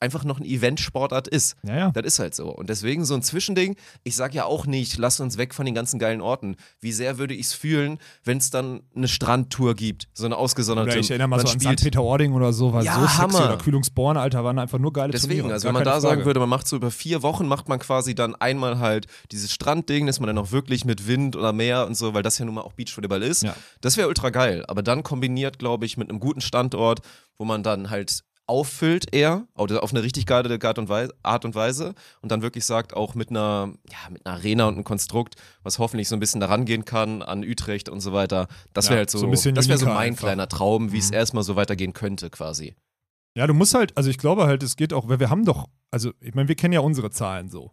einfach noch ein Eventsportart ist. Ja, ja. Das ist halt so. Und deswegen so ein Zwischending. Ich sag ja auch nicht, lass uns weg von den ganzen geilen Orten. Wie sehr würde ich es fühlen, wenn es dann eine Strandtour gibt, so eine ausgesonderte. Oder ich erinnere mal so an St. Peter-Ording oder so, war Ja, so. Hammer. Kühlungsborn, Alter, waren einfach nur geile Deswegen, Turniere. also wenn man da sagen Frage. würde, man macht so über vier Wochen, macht man quasi dann einmal halt dieses Strandding, dass man dann auch wirklich mit Wind oder Meer und so, weil das ja nun mal auch Beachvolleyball ist. Ja. Das wäre ultra geil. Aber dann kombiniert, glaube ich, mit einem guten Standort, wo man dann halt auffüllt eher, oder auf eine richtig geile Art und Weise, Art und Weise und dann wirklich sagt, auch mit einer, ja, mit einer Arena und einem Konstrukt, was hoffentlich so ein bisschen daran gehen kann an Utrecht und so weiter. Das Ja, wäre halt so, so das wäre so mein einfach. kleiner Traum, wie es Mhm. erstmal so weitergehen könnte quasi. Ja, du musst halt, also ich glaube halt, es geht auch, weil wir haben doch, also ich meine, wir kennen ja unsere Zahlen so.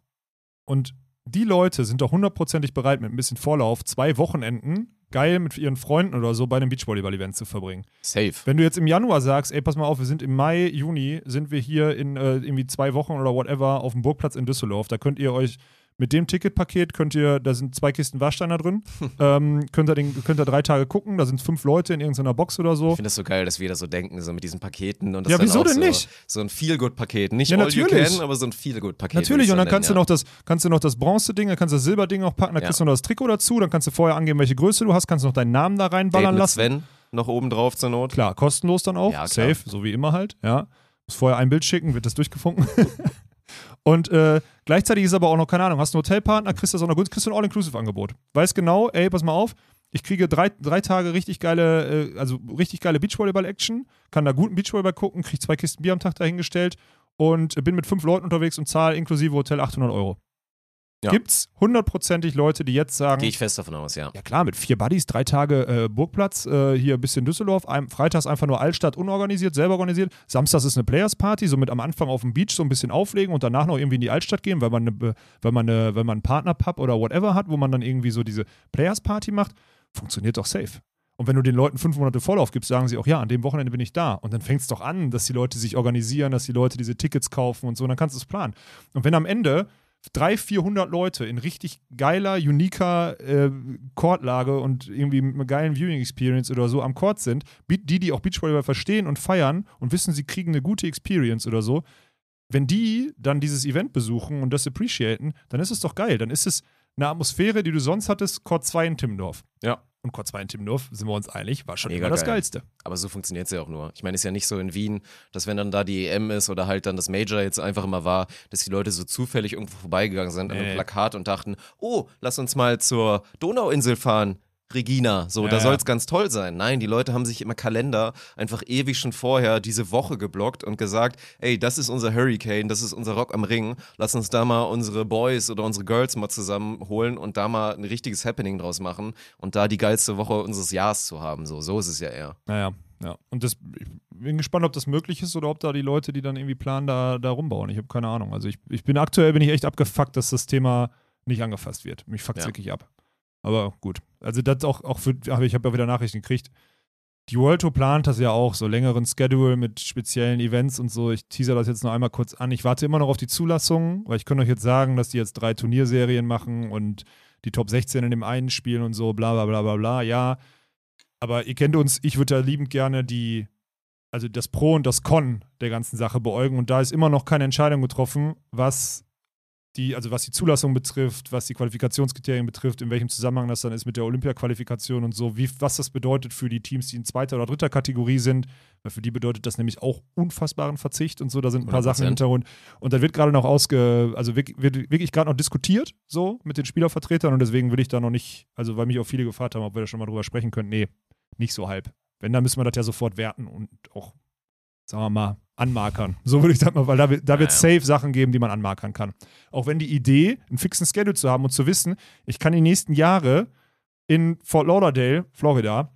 Und die Leute sind doch hundertprozentig bereit, mit ein bisschen Vorlauf zwei Wochenenden geil mit ihren Freunden oder so bei einem Beachvolleyball-Event zu verbringen. Safe. Wenn du jetzt im Januar sagst, ey, pass mal auf, wir sind im Mai, Juni, sind wir hier in äh, irgendwie zwei Wochen oder whatever auf dem Burgplatz in Düsseldorf, da könnt ihr euch mit dem Ticketpaket könnt ihr, da sind zwei Kisten Waschsteiner drin, ähm, könnt, ihr den, könnt ihr drei Tage gucken, da sind fünf Leute in irgendeiner Box oder so. Ich finde das so geil, dass wir da so denken, so mit diesen Paketen und das Ja, wieso auch denn so, nicht? So ein Feel-Good-Paket. Nicht Ja, all you natürlich. can, aber so ein Feel-Good-Paket. Natürlich, und dann kannst du noch das, kannst du noch das Bronze-Ding, dann kannst du das Silberding auch packen, dann Ja. kriegst du noch das Trikot dazu, dann kannst du vorher angeben, welche Größe du hast, kannst du noch deinen Namen da reinballern lassen. Sven noch oben drauf zur Not. Klar, kostenlos dann auch, Ja, safe, so wie immer halt, ja. Muss vorher ein Bild schicken, wird das durchgefunken. und äh, gleichzeitig ist aber auch noch, keine Ahnung, hast einen Hotelpartner, kriegst du das auch noch gut, kriegst du ein All-Inclusive-Angebot. Weißt genau, ey, pass mal auf, ich kriege drei, drei Tage richtig geile, äh, also richtig geile Beachvolleyball-Action, kann da guten Beachvolleyball gucken, krieg zwei Kisten Bier am Tag dahingestellt und bin mit fünf Leuten unterwegs und zahle inklusive Hotel 800 Euro. Ja. Gibt's hundertprozentig Leute, die jetzt sagen, Gehe ich fest davon aus, ja. ja klar, mit vier Buddies, drei Tage äh, Burgplatz, äh, hier ein bisschen Düsseldorf, ein, freitags einfach nur Altstadt unorganisiert, selber organisiert. Samstags ist eine Players Party, somit am Anfang auf dem Beach so ein bisschen auflegen und danach noch irgendwie in die Altstadt gehen, weil man, eine, weil man, eine, weil man einen Partnerpub oder whatever hat, wo man dann irgendwie so diese Players Party macht. Funktioniert doch safe. Und wenn du den Leuten fünf Monate Vorlauf gibst, sagen sie auch, ja, an dem Wochenende bin ich da. Und dann fängt es doch an, dass die Leute sich organisieren, dass die Leute diese Tickets kaufen und so, und dann kannst du es planen. Und wenn am Ende 300, 400 Leute in richtig geiler, uniker äh, Chordlage und irgendwie mit einer geilen Viewing Experience oder so am Chord sind, die, die auch Beachvolleyball verstehen und feiern und wissen, sie kriegen eine gute Experience oder so, wenn die dann dieses Event besuchen und das appreciaten, dann ist es doch geil. Dann ist es eine Atmosphäre, die du sonst hattest, Chord 2 in Timmendorf. Ja. Und 2 in Timmendorf, sind wir uns einig, war schon Mega immer das geil. Geilste. Aber so funktioniert es ja auch nur. Ich meine, es ist ja nicht so in Wien, dass wenn dann da die EM ist oder halt dann das Major jetzt einfach immer war, dass die Leute so zufällig irgendwo vorbeigegangen sind an einem Nee. Plakat und dachten, oh, lass uns mal zur Donauinsel fahren. Regina, so, Ja, da ja. soll es ganz toll sein. Nein, die Leute haben sich im Kalender einfach ewig schon vorher diese Woche geblockt und gesagt, ey, das ist unser Hurricane, das ist unser Rock am Ring, lass uns da mal unsere Boys oder unsere Girls mal zusammenholen und da mal ein richtiges Happening draus machen und da die geilste Woche unseres Jahres zu haben. So, so ist es ja eher. Naja, ja. Und das, ich bin gespannt, ob das möglich ist oder ob da die Leute, die dann irgendwie planen, da, da rumbauen. Ich habe keine Ahnung. Also ich, ich bin aktuell bin ich echt abgefuckt, dass das Thema nicht angefasst wird. Mich fuckt Ja. wirklich ab. Aber gut. Also das auch, auch für, aber ich habe ja wieder Nachrichten gekriegt. Die World Tour plant das ja auch, so längeren Schedule mit speziellen Events und so. Ich teaser das jetzt noch einmal kurz an. Ich warte immer noch auf die Zulassung, weil ich könnte euch jetzt sagen, dass die jetzt drei Turnierserien machen und die Top 16 in dem einen spielen und so, bla bla bla bla bla. Ja, aber ihr kennt uns, ich würde da liebend gerne die, also das Pro und das Con der ganzen Sache beäugen und da ist immer noch keine Entscheidung getroffen, was die, also was die Zulassung betrifft, was die Qualifikationskriterien betrifft, in welchem Zusammenhang das dann ist mit der Olympia-Qualifikation und so, wie, was das bedeutet für die Teams, die in zweiter oder dritter Kategorie sind, weil für die bedeutet das nämlich auch unfassbaren Verzicht und so, da sind ein paar Sachen im 100%. Hintergrund. Und da wird gerade noch ausge, also wird, wird wirklich gerade noch diskutiert, so mit den Spielervertretern und deswegen will ich da noch nicht, also weil mich auch viele gefragt haben, ob wir da schon mal drüber sprechen können, nee, nicht so halb. Wenn, dann müssen wir das ja sofort werten und auch, sagen wir mal, anmarkern. So würde ich das mal, weil da, wird- da wird Ja, ja. safe Sachen geben, die man anmarkern kann. Auch wenn die Idee, einen fixen Schedule zu haben und zu wissen, ich kann die nächsten Jahre in Fort Lauderdale, Florida,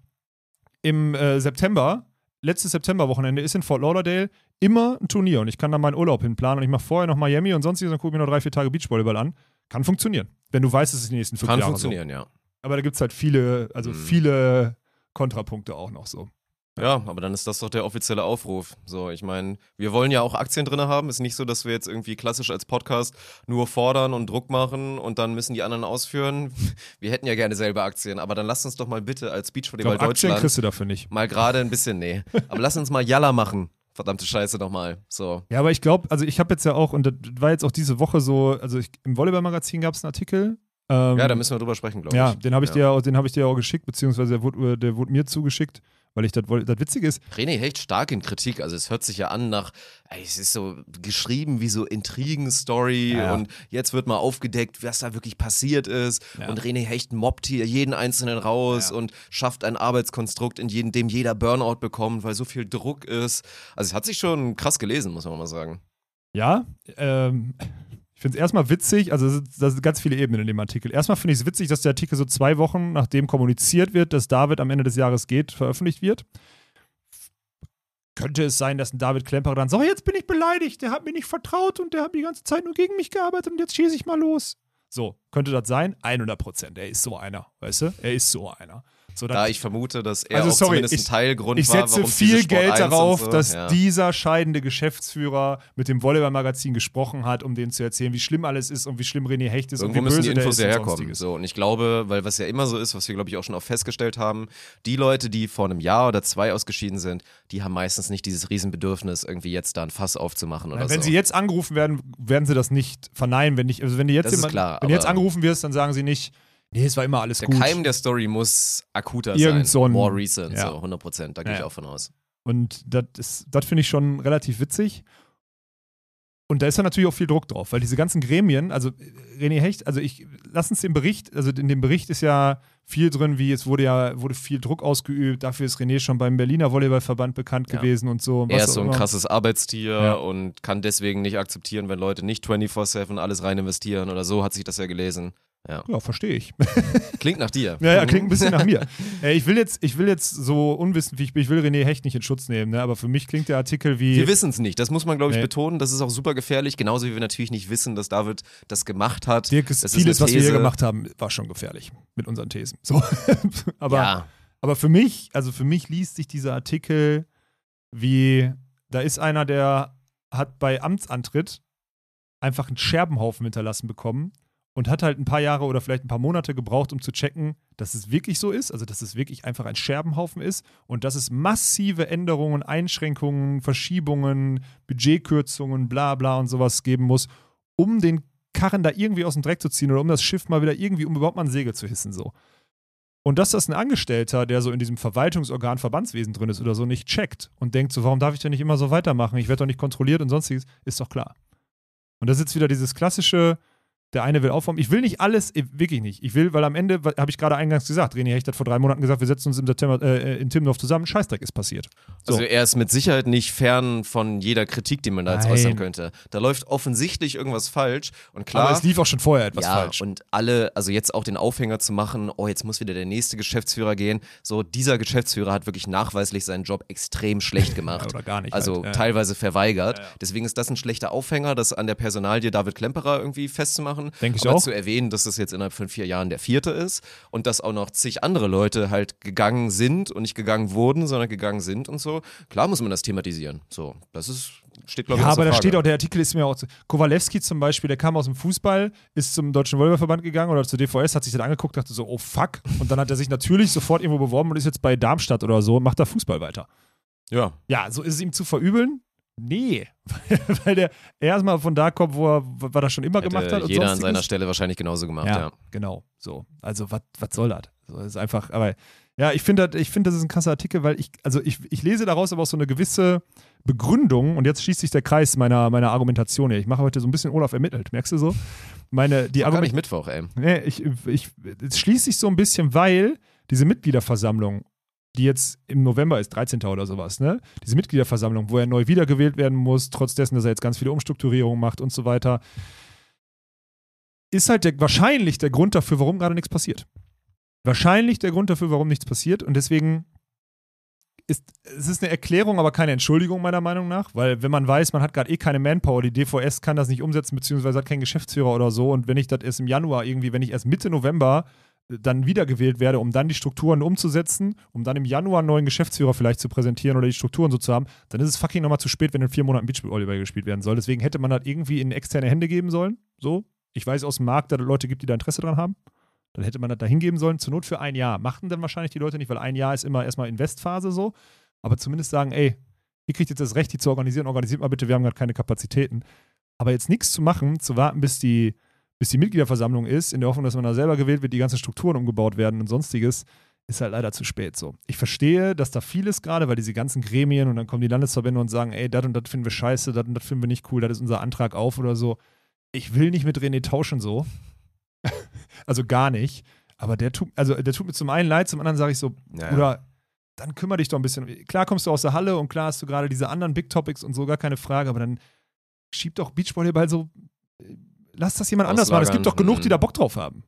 im äh, September, letztes Septemberwochenende ist in Fort Lauderdale immer ein Turnier und ich kann da meinen Urlaub hinplanen und ich mache vorher noch Miami und sonstiges und gucke mir noch drei, vier Tage Beachvolleyball an. Kann funktionieren. Wenn du weißt, es ist die nächsten fünf Kann Jahre funktionieren, ja. so. Aber da gibt es halt viele, also Mhm. viele Kontrapunkte auch noch so. Ja, aber dann ist das doch der offizielle Aufruf. So, ich meine, wir wollen ja auch Aktien drin haben. Ist nicht so, dass wir jetzt irgendwie klassisch als Podcast nur fordern und Druck machen und dann müssen die anderen ausführen. Wir hätten ja gerne selber Aktien, aber dann lasst uns doch mal bitte als Beachvolleyball Aktien Deutschland kriegst du dafür nicht. mal gerade ein bisschen, nee. Aber lass uns mal Jalla machen. Verdammte Scheiße nochmal. So. Ja, aber ich glaube, also ich habe jetzt ja auch, und das war jetzt auch diese Woche so, also ich, im Volleyball-Magazin gab es einen Artikel. Ähm, Ja, da müssen wir drüber sprechen, glaube Ja, ich. den habe ich, Ja. dir den hab ich dir auch geschickt, beziehungsweise der wurde, der wurde mir zugeschickt, weil ich das das Witzige ist, René Hecht stark in Kritik. Also es hört sich ja an nach, ey, es ist so geschrieben wie so Intrigen-Story Ja, ja. und jetzt wird mal aufgedeckt, was da wirklich passiert ist. Ja. Und René Hecht mobbt hier jeden Einzelnen raus Ja. und schafft ein Arbeitskonstrukt, in jedem, dem jeder Burnout bekommt, weil so viel Druck ist. Also es hat sich schon krass gelesen, muss man mal sagen. ja, ähm, ich finde es erstmal witzig, also es sind- ganz viele Ebenen in dem Artikel. Erstmal finde ich es witzig, dass der Artikel so zwei Wochen, nachdem kommuniziert wird, dass David am Ende des Jahres geht, veröffentlicht wird. Könnte es sein, dass ein David Klemperer dann sagt, so, jetzt bin ich beleidigt, der hat mir nicht vertraut und der hat die ganze Zeit nur gegen mich gearbeitet und jetzt schieße ich mal los. So, könnte das sein? 100 Prozent. Er ist so einer, weißt du? Er ist so einer. So, Da ich vermute, dass er Also auch sorry, zumindest ich- ein Teilgrund ich war, setze warum viel Geld 1 und darauf, so, dass ja. dieser scheidende Geschäftsführer mit dem Volleyball-Magazin gesprochen hat, um denen zu erzählen, wie schlimm alles ist und wie schlimm René Hecht ist Irgendwo und wie müssen böse die der Infos ist ja und herkommen. So, und ich glaube, weil was ja immer so ist, was wir, glaube ich, auch schon oft festgestellt haben, die Leute, die vor einem Jahr oder zwei ausgeschieden sind, die haben meistens nicht dieses Riesenbedürfnis, irgendwie jetzt da ein Fass aufzumachen oder Nein, wenn so. sie jetzt angerufen werden, werden sie das nicht verneinen. Wenn, nicht, also wenn, die jetzt ist jemand, klar, wenn du jetzt angerufen wirst, dann sagen sie nicht, nee, es war immer alles der gut. Keim der Story muss akuter Irgend sein. so ein- More recent, ja. so 100 Prozent, da gehe Ja, ich auch von aus. Und das finde ich schon relativ witzig. Und da ist ja natürlich auch viel Druck drauf, weil diese ganzen Gremien, also René Hecht, also ich, lass uns den Bericht, also in dem Bericht ist ja viel drin, wie es wurde ja, wurde viel Druck ausgeübt, dafür ist René schon beim Berliner Volleyballverband bekannt Ja. gewesen und so. Er was ist so ein immer. krasses Arbeitstier Ja. und kann deswegen nicht akzeptieren, wenn Leute nicht 24-7 alles rein investieren oder so, hat sich das ja gelesen. Ja. Ja, verstehe ich. Klingt nach dir. Ja, ja, klingt ein bisschen nach mir. Äh, ich, will jetzt, ich will jetzt so unwissend, wie ich bin, ich will René Hecht nicht in Schutz nehmen, ne? aber für mich klingt der Artikel wie. Wir wissen es nicht. Das muss man, glaube ich, Nee. betonen. Das ist auch super gefährlich. Genauso wie wir natürlich nicht wissen, dass David das gemacht hat. Dirk, Das vieles, was wir hier gemacht haben, war schon gefährlich mit unseren Thesen. So. aber, ja, aber für mich, also für mich liest sich dieser Artikel wie, da ist einer, der hat bei Amtsantritt einfach einen Scherbenhaufen hinterlassen bekommen und hat halt ein paar Jahre oder vielleicht ein paar Monate gebraucht, um zu checken, dass es wirklich so ist, also dass es wirklich einfach ein Scherbenhaufen ist und dass es massive Änderungen, Einschränkungen, Verschiebungen, Budgetkürzungen, bla bla und sowas geben muss, um den Karren da irgendwie aus dem Dreck zu ziehen oder um das Schiff mal wieder irgendwie, um überhaupt mal ein Segel zu hissen, so. Und dass das ein Angestellter, der so in diesem Verwaltungsorgan Verbandswesen drin ist oder so, nicht checkt und denkt so, warum darf ich denn nicht immer so weitermachen? Ich werde doch nicht kontrolliert und sonstiges, ist doch klar. Und das ist jetzt wieder dieses klassische, der eine will aufräumen. Ich will nicht alles, wirklich nicht. Ich will, weil am Ende, habe ich gerade eingangs gesagt, René Hecht hat vor drei Monaten gesagt, wir setzen uns im September äh, in Timmendorf zusammen, Scheißdreck ist passiert. So. also er ist mit Sicherheit nicht fern von jeder Kritik, die man da jetzt Nein. äußern könnte. Da läuft offensichtlich irgendwas falsch und klar. Aber es lief auch schon vorher etwas ja, falsch. und alle, also jetzt auch den Aufhänger zu machen, oh, jetzt muss wieder der nächste Geschäftsführer gehen. So, dieser Geschäftsführer hat wirklich nachweislich seinen Job extrem schlecht gemacht. Oder gar nicht. Also halt. ja. teilweise verweigert. Ja, ja. Deswegen ist das ein schlechter Aufhänger, das an der Personalie David Klemperer irgendwie festzumachen. Denk ich Aber auch. zu erwähnen, dass das jetzt innerhalb von vier Jahren der vierte ist und dass auch noch zig andere Leute halt gegangen sind und nicht gegangen wurden, sondern gegangen sind und so. Klar muss man das thematisieren. So, das ist, steht glaube ich Ja, aber da steht auch, der Artikel ist mir auch. zu- Kowalewski zum Beispiel, der kam aus dem Fußball, ist zum Deutschen Volleyballverband gegangen oder zur DVS, hat sich das angeguckt, dachte so, oh fuck. Und dann hat er sich natürlich sofort irgendwo beworben und ist jetzt bei Darmstadt oder so und macht da Fußball weiter. Ja, Ja, so ist es ihm zu verübeln? Nee. Weil der erstmal von da kommt, wo er, was er schon immer hätte gemacht hat. Und jeder an seiner Stelle wahrscheinlich genauso gemacht, Ja, ja. genau. So. Also, was soll das? So, das ist einfach, aber ja, ich finde, das- ich finde, das ist ein krasser Artikel, weil ich, also ich, ich lese daraus aber auch so eine gewisse Begründung und jetzt schließt sich der Kreis meiner, meiner Argumentation hier. Ich mache heute so ein bisschen Olaf ermittelt, merkst du so? Meine, die Argument nicht Mittwoch, ey. Nee, ich, ich, es schließt sich so ein bisschen, weil diese Mitgliederversammlung, die jetzt im November ist, 13. oder sowas, ne? Diese Mitgliederversammlung, wo er neu wiedergewählt werden muss, trotz dessen, dass er jetzt ganz viele Umstrukturierungen macht und so weiter, ist halt der, wahrscheinlich der Grund dafür, warum gerade nichts passiert. Wahrscheinlich der Grund dafür, warum nichts passiert und deswegen ist es ist eine Erklärung, aber keine Entschuldigung meiner Meinung nach, weil wenn man weiß, man hat gerade eh keine Manpower, die DVS kann das nicht umsetzen, beziehungsweise hat keinen Geschäftsführer oder so und wenn ich das erst im Januar irgendwie, wenn ich erst Mitte November dann wiedergewählt werde, um dann die Strukturen umzusetzen, um dann im Januar einen neuen Geschäftsführer vielleicht zu präsentieren oder die Strukturen so zu haben, dann ist es fucking nochmal zu spät, wenn in vier Monaten Beachvolleyball gespielt werden soll. Deswegen hätte man das irgendwie in externe Hände geben sollen. So. Ich weiß aus dem Markt, dass es Leute gibt, die da Interesse dran haben. Dann hätte man das da hingeben sollen, zur Not für ein Jahr. Machten dann wahrscheinlich die Leute nicht, weil ein Jahr ist immer erstmal Investphase so. Aber zumindest sagen, ey, ihr kriegt jetzt das Recht, die zu organisieren, organisiert mal bitte, wir haben gerade keine Kapazitäten. Aber jetzt nichts zu machen, zu warten, bis die, bis die Mitgliederversammlung ist, in der Hoffnung, dass man da selber gewählt wird, die ganzen Strukturen umgebaut werden und sonstiges, ist halt leider zu spät so. Ich verstehe, dass da vieles gerade, weil diese ganzen Gremien und dann kommen die Landesverbände und sagen, ey, das und das finden wir scheiße, das und das finden wir nicht cool, das ist unser Antrag auf oder so. Ich will nicht mit René tauschen so. also gar nicht. Aber der tut, also der tut mir zum einen leid, zum anderen sage ich so, Ja, ja. oder dann kümmere dich doch ein bisschen. Klar kommst du aus der Halle und klar hast du gerade diese anderen Big Topics und so, gar keine Frage, aber dann schieb doch Beachvolleyball so, äh, lass das jemand anders machen. Es gibt doch genug, die mhm. da Bock drauf haben.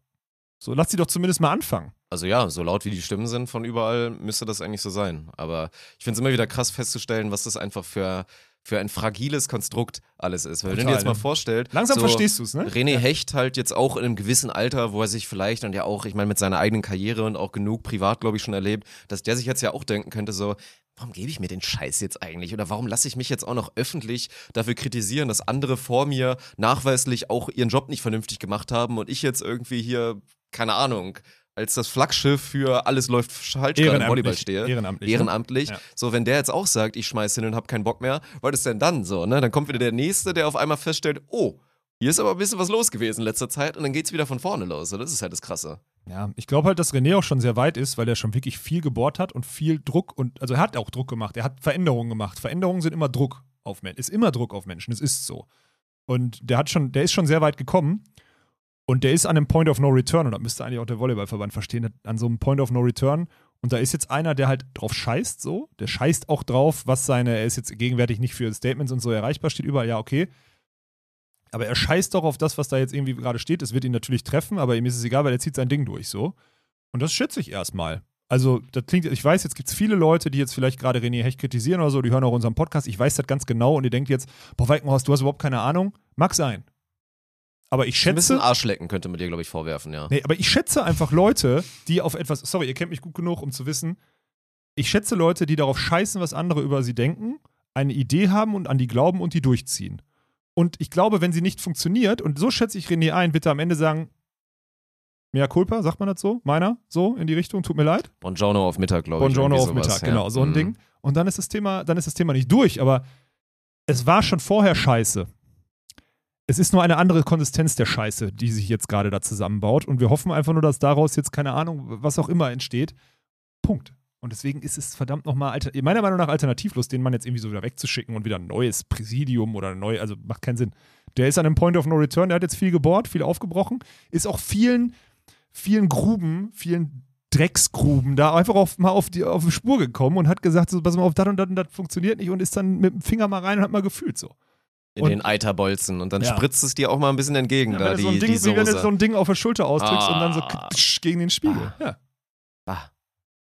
So, lass sie doch zumindest mal anfangen. Also ja, so laut wie die Stimmen sind von überall, müsste das eigentlich so sein. Aber ich finde es immer wieder krass festzustellen, was das einfach für, für ein fragiles Konstrukt alles ist. Weil wenn du dir jetzt mal ne? vorstellst, Langsam so verstehst du es, ne? René Hecht halt jetzt auch in einem gewissen Alter, wo er sich vielleicht und ja auch, ich meine, mit seiner eigenen Karriere und auch genug privat, glaube ich, schon erlebt, dass der sich jetzt ja auch denken könnte, so, warum gebe ich mir den Scheiß jetzt eigentlich? Oder warum lasse ich mich jetzt auch noch öffentlich dafür kritisieren, dass andere vor mir nachweislich auch ihren Job nicht vernünftig gemacht haben und ich jetzt irgendwie hier, keine Ahnung, als das Flaggschiff für alles läuft falsch gerade im Volleyball stehe. Ehrenamtlich. ne? Ehrenamtlich. Ja. So, wenn der jetzt auch sagt, ich schmeiß hin und hab keinen Bock mehr, was ist denn dann so, ne? Dann kommt wieder der Nächste, der auf einmal feststellt, oh, hier ist aber ein bisschen was los gewesen in letzter Zeit und dann geht's wieder von vorne los. Das ist halt das Krasse. Ja, ich glaube halt, dass René auch schon sehr weit ist, weil er schon wirklich viel gebohrt hat und viel Druck und, also er hat auch Druck gemacht, er hat Veränderungen gemacht. Veränderungen sind immer Druck auf Menschen, ist immer Druck auf Menschen, es ist so. Und der hat schon, der ist schon sehr weit gekommen. Und der ist an einem Point of No Return, und das müsste eigentlich auch der Volleyballverband verstehen, an so einem Point of No Return. Und da ist jetzt einer, der halt drauf scheißt, so. Der scheißt auch drauf, was seine, er ist jetzt gegenwärtig nicht für Statements und so erreichbar, steht überall, ja, okay. Aber er scheißt doch auf das, was da jetzt irgendwie gerade steht. Es wird ihn natürlich treffen, aber ihm ist es egal, weil er zieht sein Ding durch, so. Und das schätze ich erstmal. Also, das klingt, ich weiß, jetzt gibt es viele Leute, die jetzt vielleicht gerade René Hecht kritisieren oder so, die hören auch unseren Podcast. Ich weiß das ganz genau und ihr denkt jetzt, boah, Weikenhorst, du hast überhaupt keine Ahnung. Mag sein. Aber ich Ein bisschen schätze. Arschlecken könnte man dir, glaube ich, vorwerfen, ja. Nee, aber ich schätze einfach Leute, die auf etwas. Sorry, ihr kennt mich gut genug, um zu wissen. Ich schätze Leute, die darauf scheißen, was andere über sie denken, eine Idee haben und an die glauben und die durchziehen. Und ich glaube, wenn sie nicht funktioniert, und so schätze ich René ein, wird er am Ende sagen, Mea culpa, sagt man das so? Meiner? So in die Richtung, tut mir leid. Bongiorno auf Mittag, glaube ich. Bongiorno auf sowas, Mittag, ja. genau, so ein Mhm. Ding. Und dann ist das Thema, dann ist das Thema nicht durch, aber es war schon vorher scheiße. Es ist nur eine andere Konsistenz der Scheiße, die sich jetzt gerade da zusammenbaut. Und wir hoffen einfach nur, dass daraus jetzt, keine Ahnung, was auch immer entsteht. Punkt. Und deswegen ist es verdammt nochmal, meiner Meinung nach alternativlos, den Mann jetzt irgendwie so wieder wegzuschicken und wieder ein neues Präsidium oder ein neu, also macht keinen Sinn. Der ist an einem Point of No Return, der hat jetzt viel gebohrt, viel aufgebrochen, ist auch vielen, vielen Gruben, vielen Drecksgruben da einfach auf, mal auf die, auf die Spur gekommen und hat gesagt, so, pass mal auf, das und das und das funktioniert nicht und ist dann mit dem Finger mal rein und hat mal gefühlt so. In Und- den Eiterbolzen. Und dann Ja. spritzt es dir auch mal ein bisschen entgegen, Ja, da, die, so ein Ding, die wie wenn du Soße. so ein Ding auf der Schulter ausdrückst und dann so Ah. gegen den Spiegel. Ah. Ja. Bah,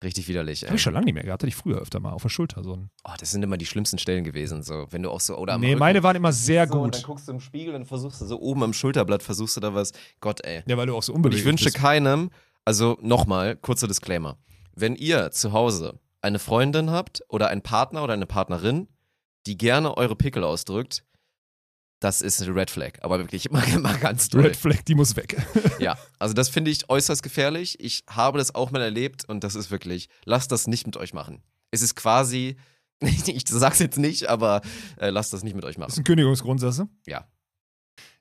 richtig widerlich, ey. Habe ich schon lange nicht mehr gehabt. Hatte ich früher öfter mal auf der Schulter so ein. Oh, das sind immer die schlimmsten Stellen gewesen. So, wenn du auch so, oder am Nee, Rücken- meine waren immer sehr so, Und dann gut. guckst du im Spiegel und versuchst du so oben am Schulterblatt, versuchst du da was. Gott, ey. Ja, weil du auch so unbeweglich ich wünsche bist. keinem, also nochmal, kurzer Disclaimer. Wenn ihr zu Hause eine Freundin habt oder einen Partner oder eine Partnerin, die gerne eure Pickel ausdrückt, das ist eine Red Flag. Aber wirklich mal, mal ganz doll. Red Flag, die muss weg. Ja, also das finde ich äußerst gefährlich. Ich habe das auch mal erlebt und das ist wirklich, lasst das nicht mit euch machen. Es ist quasi, ich sag's jetzt nicht, aber äh, lasst das nicht mit euch Das machen. sind Kündigungsgrundsätze. Ja.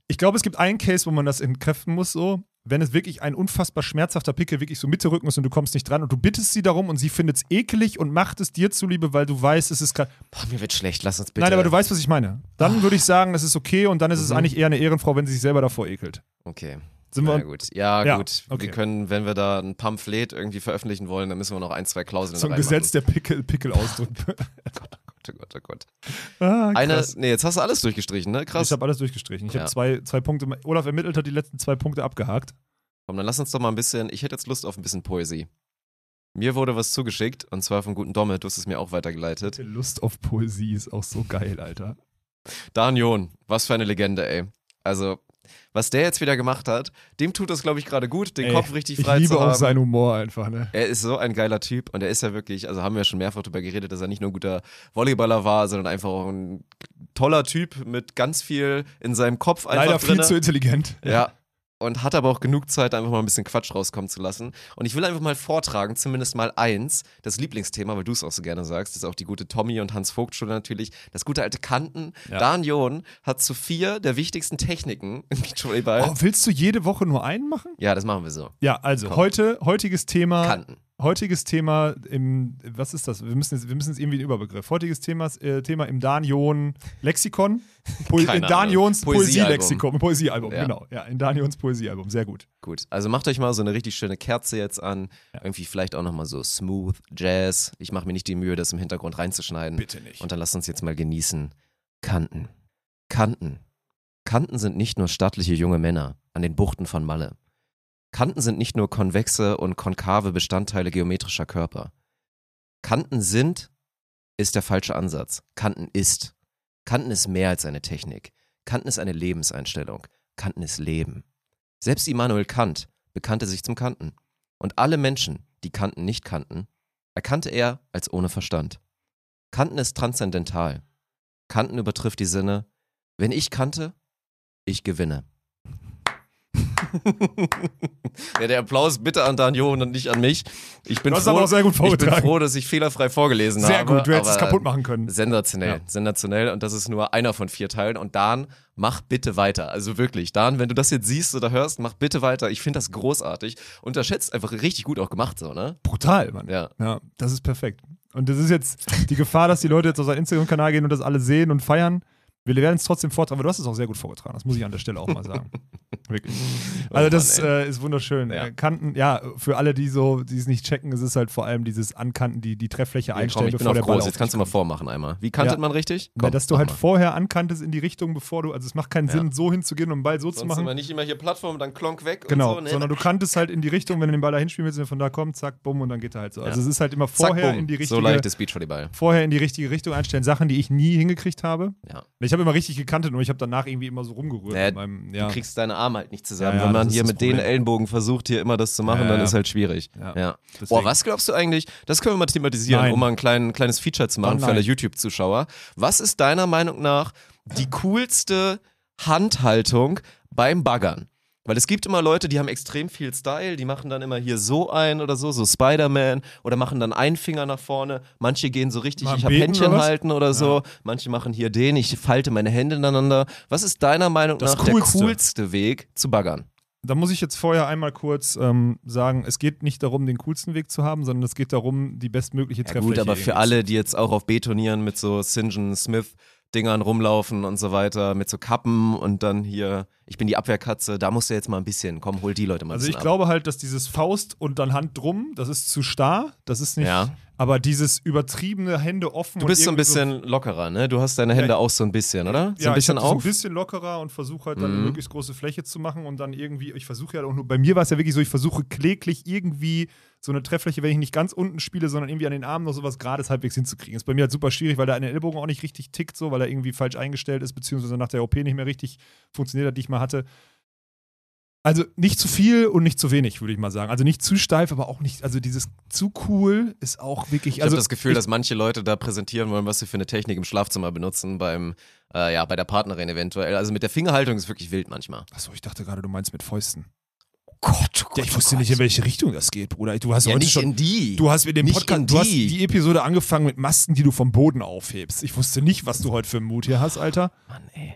Ich glaube, es gibt einen Case, wo man das entkräften muss, so. Wenn es wirklich ein unfassbar schmerzhafter Pickel wirklich so Mitte Rücken ist und du kommst nicht dran und du bittest sie darum und sie findet es ekelig und macht es dir zuliebe, weil du weißt, es ist kein. Boah, mir wird schlecht, lass uns bitte. Nein, aber du weißt, was ich meine. Dann würde ich sagen, das ist okay und dann ist es Mhm. eigentlich eher eine Ehrenfrau, wenn sie sich selber davor ekelt. Okay. Sind Ja, wir gut. Ja, Ja, gut. okay. Wir können, wenn wir da ein Pamphlet irgendwie veröffentlichen wollen, dann müssen wir noch ein, zwei Klauseln so ein. Gesetz der Pickel, Pickel. Oh Gott, oh Gott. ah, Eine, krass. nee, jetzt hast du alles durchgestrichen, ne? Krass. Ich habe alles durchgestrichen. Ich Ja. habe zwei, zwei Punkte. Olaf ermittelt hat die letzten zwei Punkte abgehakt. Komm, dann lass uns doch mal ein bisschen, ich hätte jetzt Lust auf ein bisschen Poesie. Mir wurde was zugeschickt, und zwar vom guten Domme, du hast es mir auch weitergeleitet. Lust auf Poesie ist auch so geil, Alter. Dan John, was für eine Legende, ey. Also, was der jetzt wieder gemacht hat, dem tut es, glaube ich, gerade gut, den Ey, Kopf richtig Ich frei liebe zu haben. auch seinen Humor einfach, ne? Er ist so ein geiler Typ und er ist ja wirklich, also haben wir schon mehrfach darüber geredet, dass er nicht nur ein guter Volleyballer war, sondern einfach auch ein toller Typ mit ganz viel in seinem Kopf einfach Leider viel drinne. zu intelligent. Ja. Und hat aber auch genug Zeit, einfach mal ein bisschen Quatsch rauskommen zu lassen. Und ich will einfach mal vortragen, zumindest mal eins, das Lieblingsthema, weil du es auch so gerne sagst, das ist auch die gute Tommy und Hans Vogt Schule natürlich, das gute alte Kanten. Ja. Dan John hat zu vier der wichtigsten Techniken im Beachvolleyball. Oh, willst du jede Woche nur einen machen? Ja, das machen wir so. Ja, also Komm. heute, heutiges Thema. Kanten. Heutiges Thema im, was ist das? Wir müssen jetzt, wir müssen jetzt irgendwie einen Überbegriff. Heutiges Thema, äh, Thema im Danion Lexikon. Po in. Danions. Poesielexikon. Poesiealbum, Ja. genau. Ja, in Danions Poesiealbum. Sehr gut. Gut, also macht euch mal so eine richtig schöne Kerze jetzt an. Ja. Irgendwie vielleicht auch nochmal so Smooth Jazz. Ich mache mir nicht die Mühe, das im Hintergrund reinzuschneiden. Bitte nicht. Und dann lasst uns jetzt mal genießen. Kanten. Kanten. Kanten sind nicht nur stattliche junge Männer an den Buchten von Malle. Kanten sind nicht nur konvexe und konkave Bestandteile geometrischer Körper. Kanten sind ist der falsche Ansatz. Kanten ist. Kanten ist mehr als eine Technik. Kanten ist eine Lebenseinstellung. Kanten ist Leben. Selbst Immanuel Kant bekannte sich zum Kanten. Und alle Menschen, die Kanten nicht kannten, erkannte er als ohne Verstand. Kanten ist transzendental. Kanten übertrifft die Sinne. Wenn ich kannte, ich gewinne. ja, der Applaus bitte an Dan Johan und nicht an mich. Ich bin, froh, sehr ich bin froh, dass ich fehlerfrei vorgelesen Sehr habe. gut, du hättest es kaputt machen können. Sensationell, Ja. sensationell. Und das ist nur einer von vier Teilen. Und Dan, mach bitte weiter. Also wirklich, Dan, wenn du das jetzt siehst oder hörst, mach bitte weiter. Ich finde das großartig. Unterschätzt einfach richtig gut auch gemacht, so, ne? Brutal, Mann. Ja. Ja, das ist perfekt. Und das ist jetzt die Gefahr, dass die Leute jetzt auf seinen Instagram-Kanal gehen und das alle sehen und feiern. Wir werden es trotzdem vortragen, aber du hast es auch sehr gut vorgetragen. Das muss ich an der Stelle auch mal sagen. Wirklich. Oh Also das äh, ist wunderschön. Ja. Äh, Kanten, ja, für alle, die so, die es nicht checken, es ist halt vor allem dieses Ankanten, die, die Trefffläche Ja, komm, einstellen, ich bin bevor auf der Ball groß. auf Jetzt kannst du mal vormachen einmal. Wie kantet Ja. man richtig? Ja, Komm, dass du halt mal. vorher ankanntest in die Richtung, bevor du, also es macht keinen Ja. Sinn, so hinzugehen und den Ball so zu Sonst machen. immer nicht immer hier Plattform, dann Klonk weg Genau, und so. ne? sondern du kantest halt in die Richtung, wenn du den Ball da hinspielen willst, von da kommt, zack, bumm, und dann geht er halt so. Also Ja. es ist halt immer Zack, vorher bumm. in die So richtige, leicht ist Beachvolleyball. vorher in die richtige Richtung einstellen. Sachen, die ich nie hingekriegt habe. Ja. Ich habe immer richtig gekantet und ich habe danach irgendwie immer so rumgerührt. Naja, mit meinem, ja. Du kriegst deine Arme halt nicht zusammen. Ja, Wenn man hier mit den Problem. Ellenbogen versucht, hier immer das zu machen, dann ist halt schwierig. Ja. Boah, was glaubst du eigentlich, das können wir mal thematisieren, Nein. um mal ein klein, kleines Feature zu machen Oh für alle. YouTube-Zuschauer. Was ist deiner Meinung nach die coolste Handhaltung beim Baggern? Weil es gibt immer Leute, die haben extrem viel Style, die machen dann immer hier so ein oder so, so Spider-Man oder machen dann einen Finger nach vorne. Manche gehen so richtig, Mal ich habe Händchen oder halten oder so. Manche machen hier den, ich falte meine Hände ineinander. Was ist deiner Meinung Das nach Coolste. der coolste Weg zu baggern? Da muss ich jetzt vorher einmal kurz ähm, sagen, es geht nicht darum, den coolsten Weg zu haben, sondern es geht darum, die bestmögliche Ja Trefffläche. gut, aber für alle, die jetzt auch auf B-Turnieren mit so St. John Smith Dingern rumlaufen und so weiter, mit so Kappen und dann hier, ich bin die Abwehrkatze, da musst du jetzt mal ein bisschen, komm, hol die Leute mal Also ich bisschen glaube halt, dass dieses Faust und dann Hand drum, das ist zu starr, das ist nicht, Ja. aber dieses übertriebene Hände offen. ab. Du bist so ein bisschen lockerer, ne? Du hast deine Hände auch so ein bisschen, oder? So ja, ein bisschen ich auf? so ein bisschen lockerer und versuche halt dann Mhm. eine möglichst große Fläche zu machen und dann irgendwie, ich versuche ja auch nur, bei mir war es ja wirklich so, ich versuche kläglich irgendwie so eine Trefffläche, wenn ich nicht ganz unten spiele, sondern irgendwie an den Armen noch sowas Gerades halbwegs hinzukriegen. Ist bei mir halt super schwierig, weil der an den Ellbogen auch nicht richtig tickt, so, weil er irgendwie falsch eingestellt ist, beziehungsweise nach der OP nicht mehr richtig funktioniert hat, die ich mal hatte. Also nicht zu viel und nicht zu wenig, würde ich mal sagen. Also nicht zu steif, aber auch nicht, also dieses zu cool ist auch wirklich. Ich also habe das Gefühl, dass manche Leute da präsentieren wollen, was sie für eine Technik im Schlafzimmer benutzen, beim, äh, ja, bei der Partnerin eventuell. Also mit der Fingerhaltung ist wirklich wild manchmal. Achso, ich dachte gerade, du meinst mit Fäusten. Gott, oh Ja, ich wusste nicht, in welche Richtung das geht, Bruder. Du hast Ja, heute nicht schon. in die. Du hast mit dem Nicht Podcast, in du hast die. die Episode angefangen mit Masken, die du vom Boden aufhebst. Ich wusste nicht, was du heute für einen Mut hier hast, Alter. Mann, ey.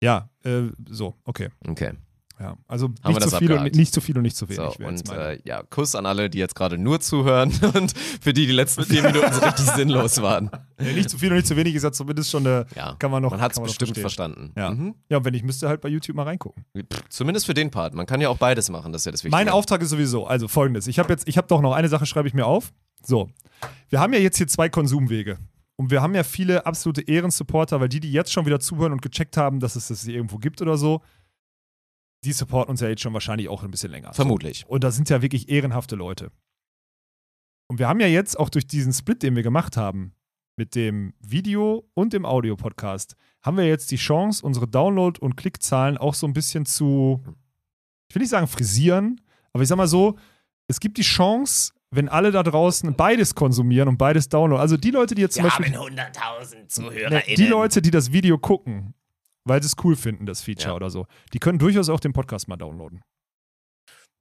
Ja, äh, so, okay. Okay. Ja, also wir nicht zu viel und nicht zu viel und nicht zu wenig. So, und äh, ja, Kuss an alle, die jetzt gerade nur zuhören und für die die letzten vier Minuten so richtig sinnlos waren. ja, nicht zu viel und nicht zu wenig ist ja zumindest schon eine. Ja, Kann man noch. man hat es bestimmt verstanden. Ja. Mhm. Ja, und wenn ich müsste halt bei YouTube mal reingucken. Zumindest für den Part. Man kann ja auch beides machen, das ist ja das Wichtige. Mein Auftrag ist sowieso, also folgendes. Ich habe jetzt, ich habe doch noch eine Sache, schreibe ich mir auf. So. Wir haben ja jetzt hier zwei Konsumwege. Und wir haben ja viele absolute Ehrensupporter, weil die, die jetzt schon wieder zuhören und gecheckt haben, dass es das irgendwo gibt oder so, die supporten uns ja jetzt schon wahrscheinlich auch ein bisschen länger. Vermutlich. Und das sind ja wirklich ehrenhafte Leute. Und wir haben ja jetzt auch durch diesen Split, den wir gemacht haben, mit dem Video und dem Audio-Podcast, haben wir jetzt die Chance, unsere Download- und Klickzahlen auch so ein bisschen zu, ich will nicht sagen frisieren, aber ich sag mal so, es gibt die Chance, wenn alle da draußen beides konsumieren und beides downloaden. Also die Leute, die jetzt zum Beispiel. 100.000 Ne, die Leute, die das Video gucken, weil sie es cool finden, das Feature Ja. oder so, die können durchaus auch den Podcast mal downloaden.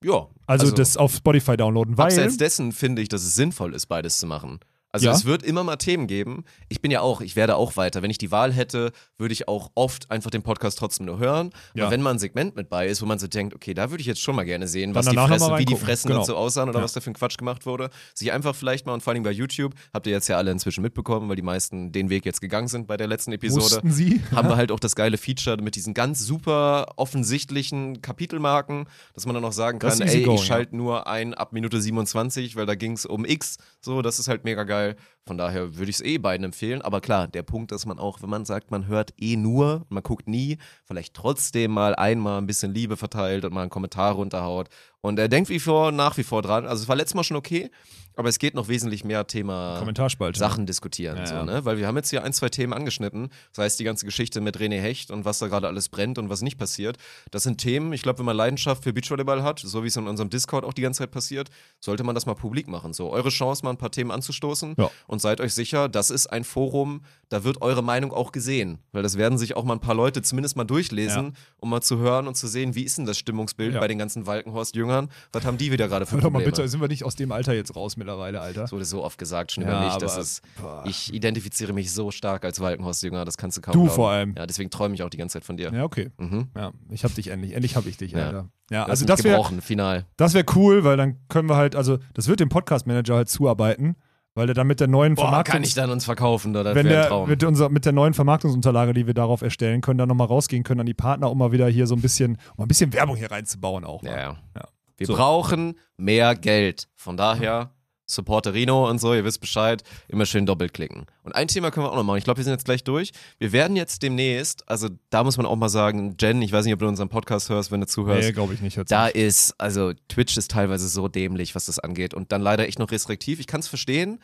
Ja. Also, das auf Spotify downloaden, weil. Abseits dessen finde ich, dass es sinnvoll ist, beides zu machen. Also Ja. es wird immer mal Themen geben. Ich bin ja auch, ich werde auch weiter. Wenn ich die Wahl hätte, würde ich auch oft einfach den Podcast trotzdem nur hören. Ja. Aber wenn mal ein Segment mit bei ist, wo man so denkt, okay, da würde ich jetzt schon mal gerne sehen, was die danach noch Fresse, mal wie die. Fressen Genau. und so aussahen oder Ja. was da für ein Quatsch gemacht wurde, sich einfach vielleicht mal und vor allem bei YouTube, habt ihr jetzt ja alle inzwischen mitbekommen, weil die meisten den Weg jetzt gegangen sind bei der letzten Episode Mussten sie? haben wir halt auch das geile Feature mit diesen ganz super offensichtlichen Kapitelmarken, dass man dann auch sagen kann, ey, going, ich schalte nur ein ab Minute 27, weil da ging es um X. So, das ist halt mega geil. so Von daher würde ich es eh beiden empfehlen. Aber klar, der Punkt, dass man auch, wenn man sagt, man hört eh nur, man guckt nie, vielleicht trotzdem mal einmal ein bisschen Liebe verteilt und mal einen Kommentar runterhaut. Und er denkt wie vor, nach wie vor dran. Also es war letztes Mal schon okay, aber es geht noch wesentlich mehr Thema Kommentarspalte. Sachen diskutieren. Ja, so, ja. ne? Weil wir haben jetzt hier ein, zwei Themen angeschnitten. Das heißt, die ganze Geschichte mit René Hecht und was da gerade alles brennt und was nicht passiert. Das sind Themen, ich glaube, wenn man Leidenschaft für Beachvolleyball hat, so wie es in unserem Discord auch die ganze Zeit passiert, sollte man das mal publik machen. So, eure Chance, mal ein paar Themen anzustoßen Ja. Und seid euch sicher, das ist ein Forum, da wird eure Meinung auch gesehen. Weil das werden sich auch mal ein paar Leute zumindest mal durchlesen, Ja. um mal zu hören und zu sehen, wie ist denn das Stimmungsbild Ja. bei den ganzen Walkenhorst-Jüngern? Was haben die wieder gerade für Hör doch mal Probleme? bitte, sind wir nicht aus dem Alter jetzt raus mittlerweile, Alter? Das wurde so oft gesagt schon Ja, dass aber- es, boah. ich identifiziere mich so stark als Walkenhorst-Jünger, das kannst du kaum Du glauben. vor allem. Ja, deswegen träume ich auch die ganze Zeit von dir. Ja, okay. Mhm. Ja, ich hab dich endlich. Endlich hab ich dich. Alter. Ja, also das wäre das wär cool, weil dann können wir halt, also das wird dem Podcast-Manager halt zuarbeiten. Weil der dann mit der neuen Boah, Vermarktung. kann ich dann uns verkaufen, oder? Wenn der mit, unser, mit der neuen Vermarktungsunterlage, die wir darauf erstellen können, dann nochmal rausgehen können an die Partner, um mal wieder hier so ein bisschen, um ein bisschen Werbung hier reinzubauen auch. Ja, ja. Ja. Wir So. brauchen mehr Geld. Von daher, Supporterino und so, ihr wisst Bescheid, immer schön doppelt klicken. Und ein Thema können wir auch noch machen. Ich glaube, wir sind jetzt gleich durch. Wir werden jetzt demnächst, also da muss man auch mal sagen, Jen, ich weiß nicht, ob du unseren Podcast hörst, wenn du zuhörst. Nee, glaube ich nicht. Da nicht. ist, also Twitch ist teilweise so dämlich, was das angeht. Und dann leider echt noch restriktiv. Ich kann es verstehen.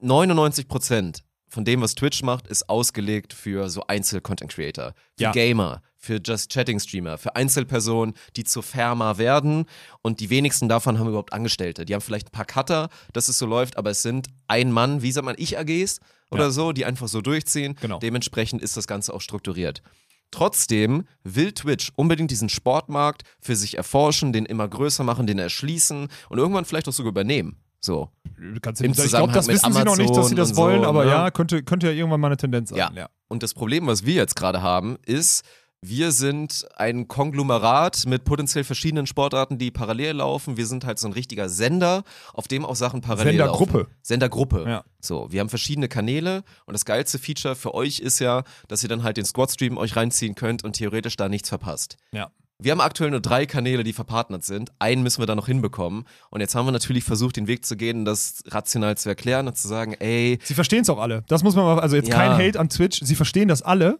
99 Prozent von dem, was Twitch macht, ist ausgelegt für so Einzel-Content-Creator, für Ja. Gamer, für Just-Chatting-Streamer, für Einzelpersonen, die zur Firma werden. Und die wenigsten davon haben überhaupt Angestellte. Die haben vielleicht ein paar Cutter, dass es so läuft, aber es sind ein Mann, wie sagt man, Ich-AGs oder Ja. so, die einfach so durchziehen. Genau. Dementsprechend ist das Ganze auch strukturiert. Trotzdem will Twitch unbedingt diesen Sportmarkt für sich erforschen, den immer größer machen, den erschließen und irgendwann vielleicht auch sogar übernehmen. So. Du im ich glaube, das wissen sie noch nicht, dass sie Amazon das wollen, so, aber ne? ja, könnte, könnte ja irgendwann mal eine Tendenz sein. Ja. Und das Problem, was wir jetzt gerade haben, ist, wir sind ein Konglomerat mit potenziell verschiedenen Sportarten, die parallel laufen. Wir sind halt so ein richtiger Sender, auf dem auch Sachen parallel Sendergruppe. laufen. Sendergruppe. Ja. So, wir haben verschiedene Kanäle und das geilste Feature für euch ist ja, dass ihr dann halt den Squad-Stream euch reinziehen könnt und theoretisch da nichts verpasst. Ja. Wir haben aktuell nur drei Kanäle, die verpartnert sind. Einen müssen wir da noch hinbekommen. Und jetzt haben wir natürlich versucht, den Weg zu gehen, das rational zu erklären und zu sagen, ey, Sie verstehen es auch alle. Das muss man mal, also jetzt Ja. kein Hate an Twitch. Sie verstehen das alle.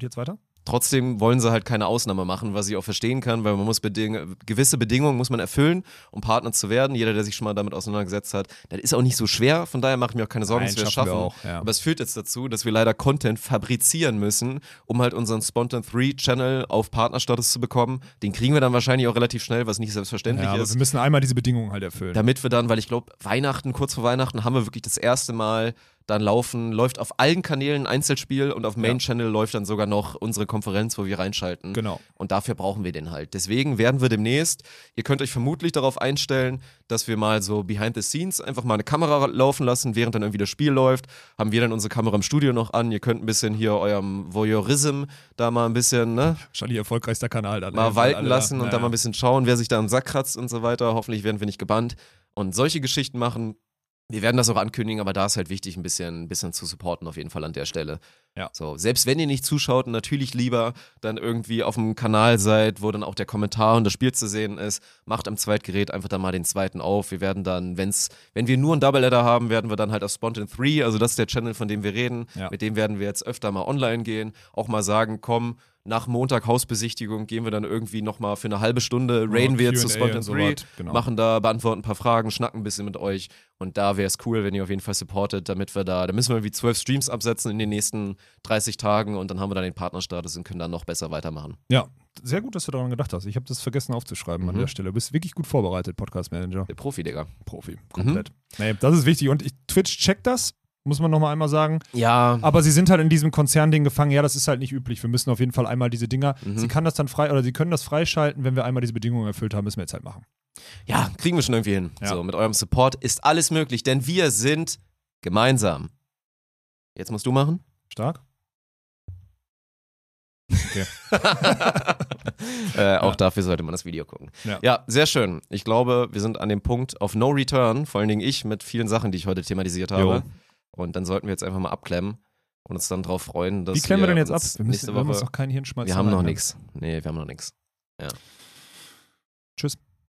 Und jetzt weiter? Trotzdem wollen sie halt keine Ausnahme machen, was ich auch verstehen kann, weil man muss beding gewisse Bedingungen muss man erfüllen, um Partner zu werden. Jeder, der sich schon mal damit auseinandergesetzt hat, das ist auch nicht so schwer. Von daher mache ich mir auch keine Sorgen, Nein, dass wir es schaffen wir auch, ja. Aber es führt jetzt dazu, dass wir leider Content fabrizieren müssen, um halt unseren Spontan 3 Channel auf Partnerstatus zu bekommen. Den kriegen wir dann wahrscheinlich auch relativ schnell, was nicht selbstverständlich Ja, aber ist. wir müssen einmal diese Bedingungen halt erfüllen. Damit wir dann, weil ich glaube, Weihnachten, kurz vor Weihnachten, haben wir wirklich das erste Mal dann laufen, läuft auf allen Kanälen ein Einzelspiel und auf Main Channel läuft dann sogar noch unsere Konferenz, wo wir reinschalten. Genau. Und dafür brauchen wir den halt. Deswegen werden wir demnächst, ihr könnt euch vermutlich darauf einstellen, dass wir mal so behind the scenes einfach mal eine Kamera laufen lassen, während dann irgendwie das Spiel läuft. Haben wir dann unsere Kamera im Studio noch an. Ihr könnt ein bisschen hier eurem Voyeurism da mal ein bisschen, ne, Wahrscheinlich erfolgreichster Kanal dann. mal ey, weil walten lassen da- und ja, dann mal ein bisschen schauen, wer sich da am Sack kratzt und so weiter. Hoffentlich werden wir nicht gebannt und solche Geschichten machen. Wir werden das auch ankündigen, aber da ist halt wichtig, ein bisschen, ein bisschen zu supporten auf jeden Fall an der Stelle. Ja. So, selbst wenn ihr nicht zuschaut und natürlich lieber dann irgendwie auf dem Kanal seid, wo dann auch der Kommentar und das Spiel zu sehen ist, macht am Zweitgerät einfach dann mal den zweiten auf. Wir werden dann, wenn's, wenn wir nur einen Double Letter haben, werden wir dann halt auf Spontan 3, also das ist der Channel, von dem wir reden, Ja. mit dem werden wir jetzt öfter mal online gehen, auch mal sagen, komm, nach Montag Hausbesichtigung gehen wir dann irgendwie nochmal für eine halbe Stunde, raiden wir jetzt zu so 3, was, genau. machen da, beantworten ein paar Fragen, schnacken ein bisschen mit euch und da wäre es cool, wenn ihr auf jeden Fall supportet, damit wir da, da müssen wir irgendwie zwölf Streams absetzen in den nächsten 30 Tagen und dann haben wir dann den Partnerstatus und können dann noch besser weitermachen. Ja, sehr gut, dass du daran gedacht hast. Ich habe das vergessen aufzuschreiben an Mhm. der Stelle. Du bist wirklich gut vorbereitet, Podcast Manager. Der Profi, Digga. Profi, Mhm. komplett. Nee, das ist wichtig. Und ich, Twitch checkt das, muss man nochmal einmal sagen. Ja, Aber sie sind halt in diesem Konzernding gefangen. Ja, das ist halt nicht üblich. Wir müssen auf jeden Fall einmal diese Dinger. Mhm. Sie kann das dann frei oder sie können das freischalten, wenn wir einmal diese Bedingungen erfüllt haben, müssen wir jetzt halt machen. ja, kriegen wir schon irgendwie hin. Ja. So, mit eurem Support ist alles möglich, denn wir sind gemeinsam. Jetzt musst du machen. Stark? äh, auch dafür sollte man das Video gucken. Ja. sehr schön. Ich glaube, wir sind an dem Punkt auf No Return, vor allen Dingen ich mit vielen Sachen, die ich heute thematisiert habe. Jo. Und dann sollten wir jetzt einfach mal abklemmen und uns dann darauf freuen, dass Wie klemmen wir denn jetzt ab? Wir, müssen, nächste wir haben uns Woche. noch keinen Hirnschmalz. Wir haben noch nichts. Nee, wir haben noch nichts. Tschüss.